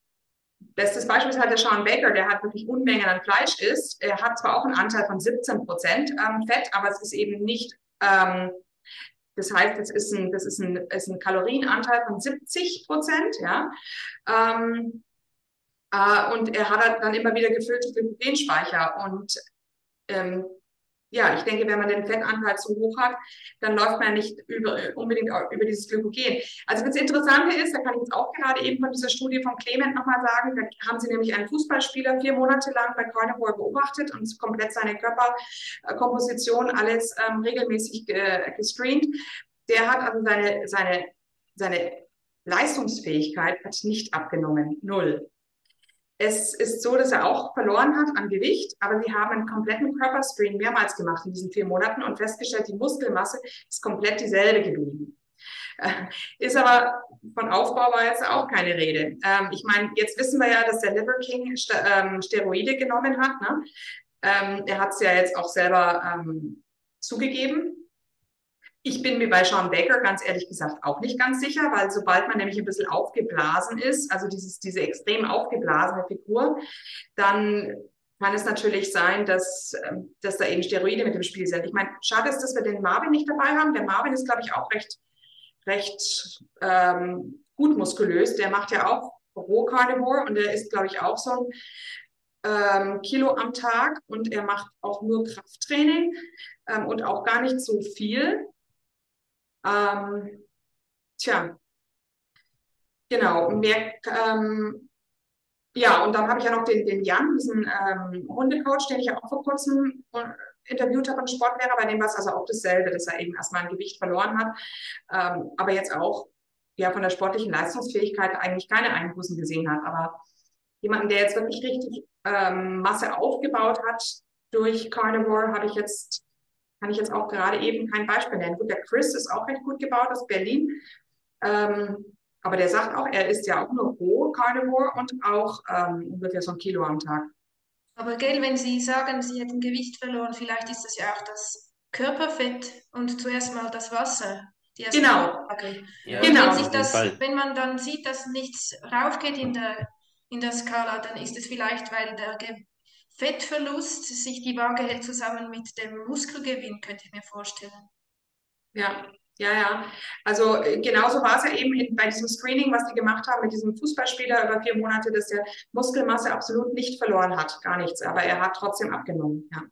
Bestes Beispiel ist halt der Sean Baker, der hat wirklich Unmengen an Fleisch isst. Er hat zwar auch einen Anteil von 17 Prozent ähm, Fett, aber es ist eben nicht, ähm, das heißt, es ist ein, das ist ein, ist ein Kalorienanteil von 70 Prozent, ja. Ähm, äh, und er hat halt dann immer wieder gefüllte Glykogenspeicher. Und ähm, ja, ich denke, wenn man den Fettanteil zu hoch hat, dann läuft man nicht über, unbedingt über dieses Glykogen. Also das Interessante ist, da kann ich jetzt auch gerade eben von dieser Studie von Clement nochmal sagen, da haben sie nämlich einen Fußballspieler vier Monate lang bei Carnivore beobachtet und komplett seine Körperkomposition alles ähm, regelmäßig ge gestreamt. Der hat also seine, seine, seine Leistungsfähigkeit hat nicht abgenommen, null. Es ist so, dass er auch verloren hat an Gewicht, aber sie haben einen kompletten Körperscreen mehrmals gemacht in diesen vier Monaten und festgestellt, die Muskelmasse ist komplett dieselbe geblieben. Äh, Ist aber von Aufbau war jetzt auch keine Rede. Ähm, ich meine, jetzt wissen wir ja, dass der Liver King St ähm, Steroide genommen hat. Ne? Ähm, er hat es ja jetzt auch selber ähm, zugegeben. Ich bin mir bei Sean Baker ganz ehrlich gesagt auch nicht ganz sicher, weil sobald man nämlich ein bisschen aufgeblasen ist, also dieses, diese extrem aufgeblasene Figur, dann kann es natürlich sein, dass, ähm, dass da eben Steroide mit im Spiel sind. Ich meine, schade ist, dass wir den Marvin nicht dabei haben. Der Marvin ist, glaube ich, auch recht, recht ähm, gut muskulös. Der macht ja auch Roh-Carnivore und der ist, glaube ich, auch so ein ähm, Kilo am Tag und er macht auch nur Krafttraining ähm, und auch gar nicht so viel. Ähm, tja, genau, mehr, ähm, ja, und dann habe ich ja noch den, den Jan, diesen ähm, Hundecoach, den ich ja auch vor kurzem interviewt habe, einen Sportlehrer, bei dem war es also auch dasselbe, dass er eben erstmal ein Gewicht verloren hat, ähm, aber jetzt auch ja von der sportlichen Leistungsfähigkeit eigentlich keine Einbußen gesehen hat. Aber jemanden, der jetzt wirklich richtig ähm, Masse aufgebaut hat durch Carnivore, habe ich jetzt kann ich jetzt auch gerade eben kein Beispiel nennen. Gut, der Chris ist auch recht gut gebaut aus Berlin. Ähm, aber der sagt auch, er isst ja auch nur roh Carnivore und auch ähm, ungefähr so ein Kilo am Tag. Aber gell, wenn Sie sagen, Sie hätten Gewicht verloren, vielleicht ist das ja auch das Körperfett und zuerst mal das Wasser. Genau. Ja, Genau. wenn das, wenn man dann sieht, dass nichts raufgeht in der, in der Skala, dann ist es vielleicht, weil der Ge Fettverlust sich die Waage hält zusammen mit dem Muskelgewinn, könnte ich mir vorstellen. Ja, ja, ja. Also äh, genauso war es ja eben in, bei diesem Screening, was die gemacht haben mit diesem Fußballspieler über vier Monate, dass der Muskelmasse absolut nicht verloren hat, gar nichts, aber er hat trotzdem abgenommen. Ja.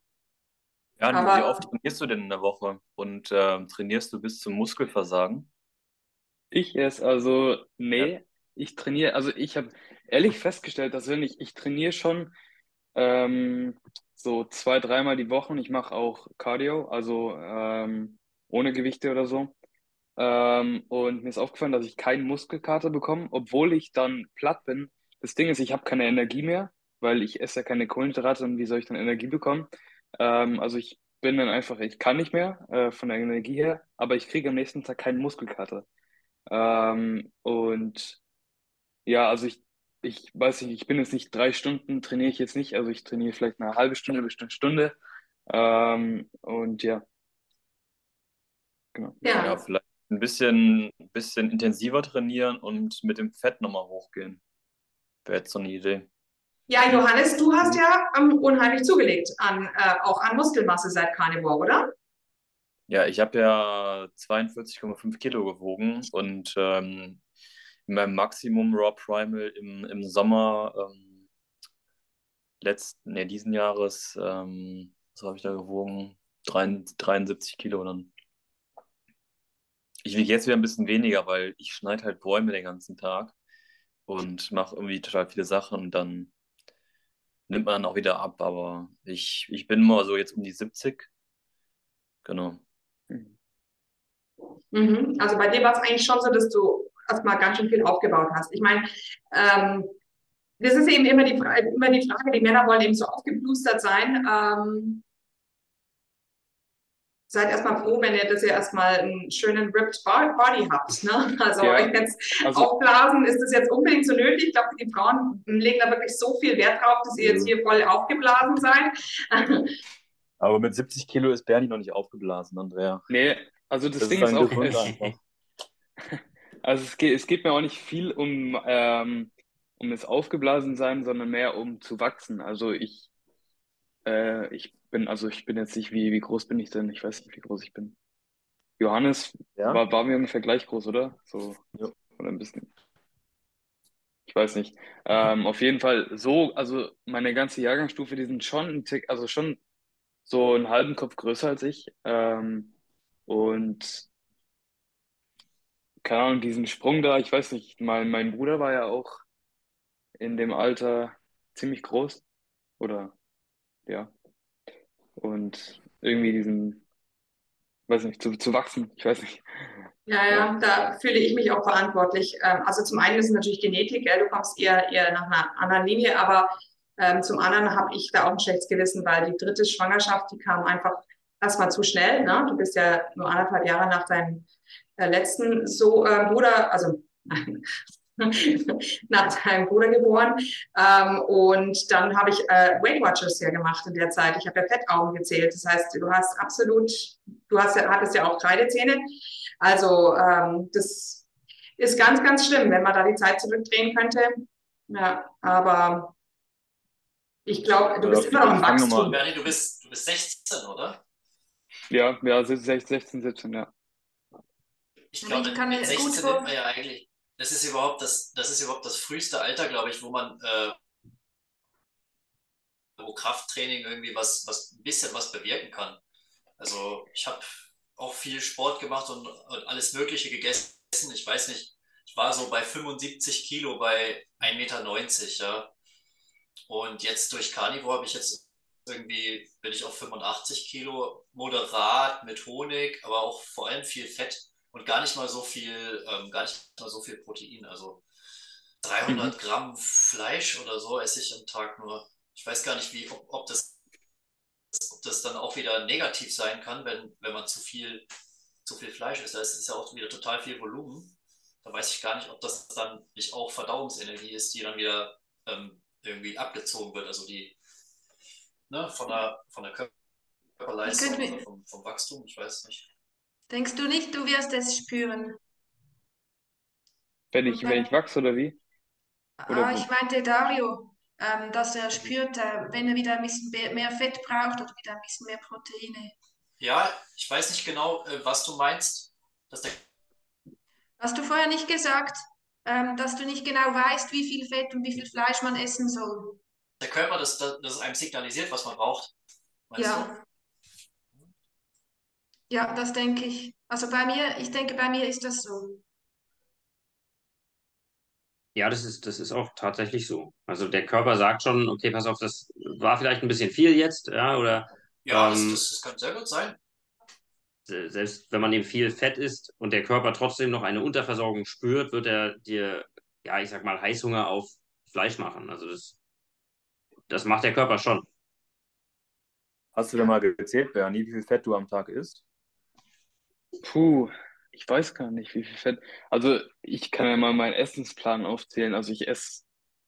Ja, Aber- wie oft trainierst du denn in der Woche? Und ähm, trainierst du bis zum Muskelversagen? Ich es, also, nee, ich trainiere, also ich habe ehrlich festgestellt, dass wenn ich, ich trainiere schon ähm, so zwei, dreimal die Woche ich mache auch Cardio, also ähm, ohne Gewichte oder so. Ähm, und mir ist aufgefallen, dass ich keinen Muskelkater bekomme, obwohl ich dann platt bin. Das Ding ist, ich habe keine Energie mehr, weil ich esse ja keine Kohlenhydrate und wie soll ich dann Energie bekommen? Ähm, also ich bin dann einfach, ich kann nicht mehr äh, von der Energie her, aber ich kriege am nächsten Tag keinen Muskelkater. Ähm, und ja, also ich, ich weiß nicht, ich bin jetzt nicht drei Stunden, trainiere ich jetzt nicht, also ich trainiere vielleicht eine halbe Stunde bis eine Stunde. Ähm, und ja, genau. Ja. Ja, vielleicht ein bisschen, bisschen intensiver trainieren und mit dem Fett nochmal hochgehen. Wäre jetzt so eine Idee. Ja, Johannes, du hast ja ähm, unheimlich zugelegt an, äh, auch an Muskelmasse seit Carnivore, oder? Ja, ich habe ja 42,5 Kilo gewogen und ähm, in meinem Maximum Raw Primal im, im Sommer ähm, letzten, nee, diesen Jahres, ähm, was habe ich da gewogen? 73, 73 Kilo dann. Ich wiege jetzt wieder ein bisschen weniger, weil ich schneide halt Bäume den ganzen Tag und mache irgendwie total viele Sachen und dann nimmt man dann auch wieder ab. Aber ich, ich bin mal so jetzt um die 70. Genau. Mhm. Also bei dir war es eigentlich schon so, dass du erstmal ganz schön viel aufgebaut hast. Ich meine, ähm, das ist eben immer die, immer die Frage, die Männer wollen eben so aufgeblustert sein. Ähm, seid erstmal froh, wenn ihr, dass ihr erstmal einen schönen ripped Bo- Body habt. Ne? Also Ja, jetzt also- aufblasen ist das jetzt unbedingt so nötig. Ich glaube, die Frauen legen da wirklich so viel Wert drauf, dass ihr jetzt hier voll aufgeblasen seid. Aber mit 70 Kilo ist Bernie noch nicht aufgeblasen, Andrea. Nee, also das, Das Ding ist ist auch. also es geht, es geht mir auch nicht viel um, ähm, um das Aufgeblasensein, sondern mehr um zu wachsen. Also ich, äh, ich bin, also ich bin jetzt nicht, wie, wie groß bin ich denn? Ich weiß nicht, wie groß ich bin. Johannes Ja? war, war mir ungefähr gleich groß, oder? So, Ja. oder ein bisschen. Ich weiß nicht. Ähm, auf jeden Fall so, also meine ganze Jahrgangsstufe, die sind schon ein Tick, also schon so einen halben Kopf größer als ich. Ähm, und keine Ahnung, diesen Sprung da, ich weiß nicht, mein, mein Bruder war ja auch in dem Alter ziemlich groß. Oder ja. Und irgendwie diesen, weiß nicht, zu, zu wachsen, ich weiß nicht. Ja, ja, da fühle ich mich auch verantwortlich. Ähm, Also zum einen ist es natürlich Genetik, gell? Du kommst eher, eher nach einer anderen Linie, aber ähm, zum anderen habe ich da auch ein schlechtes Gewissen, weil die dritte Schwangerschaft, die kam einfach erstmal zu schnell. Ne? Du bist ja nur anderthalb Jahre nach deinem letzten so äh, Bruder, also nach deinem Bruder geboren. Ähm, und dann habe ich äh, Weight Watchers ja gemacht in der Zeit. Ich habe ja Fettaugen gezählt. Das heißt, du hast absolut, du hast ja, hattest ja auch Kreidezähne. Also ähm, das ist ganz, ganz schlimm, wenn man da die Zeit zurückdrehen könnte. Ja, aber ich glaube, du Ja, bist immer noch im Wachstum. Bernie, du bist, du bist 16, oder? Ja, ja, 16, 17, ja. Ich glaube, mit, mit gut 16 vor- nimmt man ja eigentlich, das ist überhaupt das, das ist überhaupt das früheste Alter, glaube ich, wo man, äh, wo Krafttraining irgendwie was, was, ein bisschen was bewirken kann. Also ich habe auch viel Sport gemacht und, und alles Mögliche gegessen. Ich weiß nicht, ich war so bei 75 Kilo bei 1,90 Meter, ja. Und jetzt durch Carnivore habe ich jetzt irgendwie, bin ich auf 85 Kilo, moderat mit Honig, aber auch vor allem viel Fett und gar nicht mal so viel, ähm, gar nicht mal so viel Protein. Also 300 Gramm Fleisch oder so esse ich am Tag nur. Ich weiß gar nicht, wie, ob, ob das, ob das dann auch wieder negativ sein kann, wenn, wenn man zu viel, zu viel Fleisch isst. Da ist ja auch wieder total viel Volumen. Da weiß ich gar nicht, ob das dann nicht auch Verdauungsenergie ist, die dann wieder ähm, irgendwie abgezogen wird. Also die ne, von der, von der Körperleistung vom, vom Wachstum, ich weiß nicht. Denkst du nicht, du wirst es spüren? Wenn ich, wenn ich wachse oder wie? Oder Ah, ich meinte Dario. ähm, dass er spürt, äh, wenn er wieder ein bisschen mehr Fett braucht oder wieder ein bisschen mehr Proteine. Ja, ich weiß nicht genau, äh, was du meinst, dass der Hast du vorher nicht gesagt, ähm, dass du nicht genau weißt, wie viel Fett und wie viel Fleisch man essen soll? der Körper das, das, das einem signalisiert, was man braucht. Meinst du? Ja, das denke ich. Also bei mir, ich denke, bei mir ist das so. Ja, das ist, das ist auch tatsächlich so. Also der Körper sagt schon, okay, pass auf, das war vielleicht ein bisschen viel jetzt, ja, oder Ja, das, ähm, das, das kann sehr gut sein. se- selbst wenn man eben viel Fett isst und der Körper trotzdem noch eine Unterversorgung spürt, wird er dir, ja, ich sag mal, Heißhunger auf Fleisch machen. Also das, das macht der Körper schon. Hast du denn mal gezählt, Bernie, wie viel Fett du am Tag isst? Puh, ich weiß gar nicht, wie viel Fett. Also, ich kann ja mal meinen Essensplan aufzählen. Also, ich esse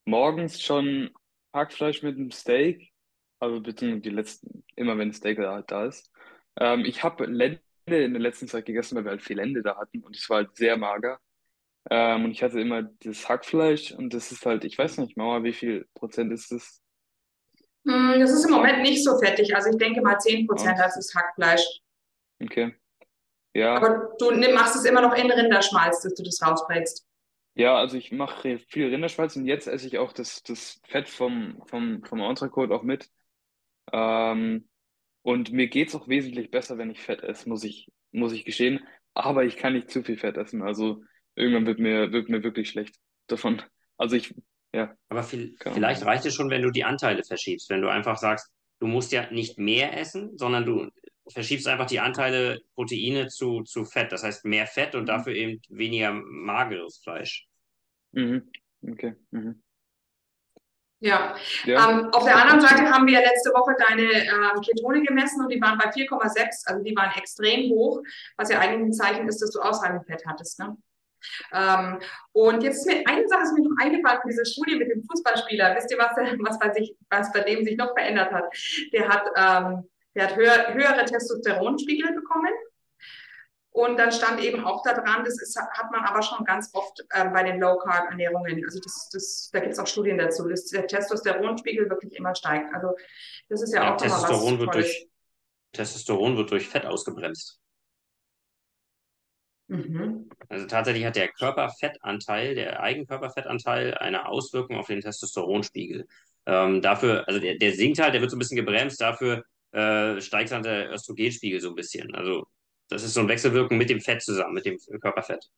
morgens schon Hackfleisch mit einem Steak. Also, beziehungsweise die letzten, immer wenn Steak da, da ist. Ähm, ich habe Lende in der letzten Zeit gegessen, weil wir halt viel Lende da hatten und es war halt sehr mager. Ähm, und ich hatte immer das Hackfleisch und das ist halt, ich weiß nicht, Mama, wie viel Prozent ist das? Hm, Das ist im Moment nicht so fettig. Also ich denke mal 10 Prozent, das ist Hackfleisch. Okay. Ja. Aber du machst es immer noch in Rinderschmalz, dass du das rausbrätst. Ja, also ich mache viel Rinderschmalz und jetzt esse ich auch das, das Fett vom, vom, vom Entrecote auch mit. Ähm, und mir geht's auch wesentlich besser, wenn ich Fett esse, muss ich, muss ich gestehen. Aber ich kann nicht zu viel Fett essen. Also irgendwann wird mir, wird mir wirklich schlecht davon. Also ich, ja, Aber viel, vielleicht reicht es schon, wenn du die Anteile verschiebst. Wenn du einfach sagst, du musst ja nicht mehr essen, sondern du verschiebst einfach die Anteile Proteine zu, zu Fett. Das heißt mehr Fett und dafür eben weniger mageres Fleisch. mhm. Okay. Mhm. Ja. Ja, Ähm, auf der anderen Seite haben wir letzte Woche deine ähm, Ketone gemessen und die waren bei 4,6, also die waren extrem hoch, was ja eigentlich ein Zeichen ist, dass du ausreichend Fett hattest. Ne? Ähm, und jetzt ist mir eine Sache ist mir noch eingefallen von dieser Studie mit dem Fußballspieler. Wisst ihr, was, was, bei, sich, was bei dem sich noch verändert hat? Der hat, ähm, der hat höher, höhere Testosteronspiegel bekommen. Und dann stand eben auch da dran, das ist, hat man aber schon ganz oft äh, bei den Low-Carb-Ernährungen. Also das, das, da gibt es auch Studien dazu, dass der Testosteronspiegel wirklich immer steigt. Also das ist ja, Ja, auch nochmal was Testosteron wird Tolles. durch, Testosteron wird durch Fett ausgebremst. Mhm. Also tatsächlich hat der Körperfettanteil, der Eigenkörperfettanteil eine Auswirkung auf den Testosteronspiegel. Ähm, dafür, also der, der sinkt halt, der wird so ein bisschen gebremst, dafür äh, steigt dann der Östrogenspiegel so ein bisschen. Also das ist so ein Wechselwirken mit dem Fett zusammen, mit dem Körperfett.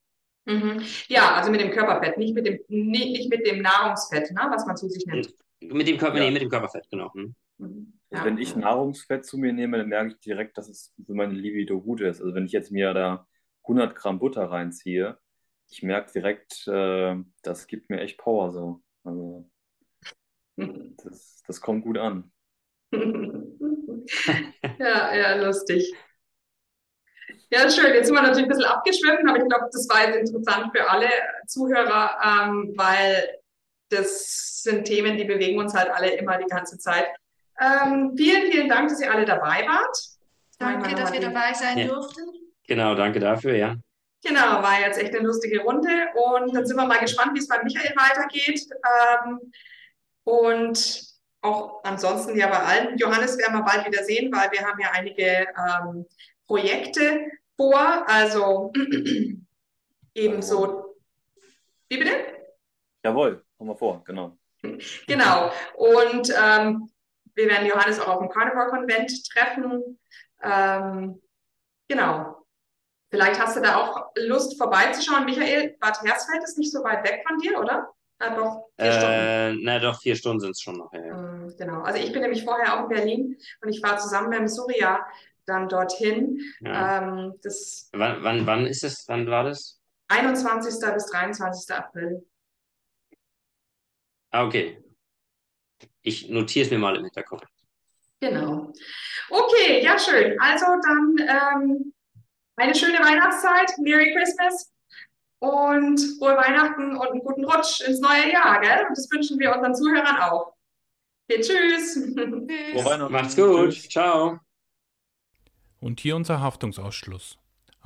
Mhm. Ja, also mit dem Körperfett, nicht mit dem, nicht, nicht mit dem Nahrungsfett, ne, was man zu sich nimmt. Mit dem Körper, Ja. nee, mit dem Körperfett, genau. Hm. Mhm. Ja. wenn ich Nahrungsfett zu mir nehme, dann merke ich direkt, dass es für meine Libido gut ist. Also wenn ich jetzt mir da 100 Gramm Butter reinziehe, ich merke direkt, äh, das gibt mir echt Power so. Also das, das kommt gut an. Ja, ja, lustig. Ja, schön. Jetzt sind wir natürlich ein bisschen abgeschwiffen, aber ich glaube, das war jetzt interessant für alle Zuhörer, ähm, weil das sind Themen, die bewegen uns halt alle immer die ganze Zeit. Ähm, vielen, vielen Dank, dass ihr alle dabei wart. Danke, dass wir dabei sein Ja. durften. Genau, danke dafür, ja. Genau, war jetzt echt eine lustige Runde und dann sind wir mal gespannt, wie es bei Michael weitergeht. Ähm, und auch ansonsten ja bei allen. Johannes werden wir bald wieder sehen, weil wir haben ja einige ähm, Projekte vor. Also ebenso. Wie bitte? Jawohl, haben wir vor, genau. Genau. Und ähm, wir werden Johannes auch auf dem Carnivore Convent treffen. Ähm, genau. Vielleicht hast du da auch Lust vorbeizuschauen. Michael, Bad Hersfeld ist nicht so weit weg von dir, oder? Ah, doch, vier Stunden. Äh, na doch, vier Stunden sind es schon noch. Ja. Ähm, Genau. Also ich bin nämlich vorher auch in Berlin und ich fahre zusammen mit dem Surya dann dorthin. Ja. Ähm, das Wann, wann, wann ist es? Wann war das? 21. bis 23. April. Ah, okay. Ich notiere es mir mal im Hinterkopf. Genau. Okay, ja, schön. Also dann ähm, eine schöne Weihnachtszeit, Merry Christmas und frohe Weihnachten und einen guten Rutsch ins neue Jahr, gell? Und das wünschen wir unseren Zuhörern auch. Okay, tschüss. Frohe Weihnachten. Macht's gut. Tschüss. Ciao. Und hier unser Haftungsausschluss.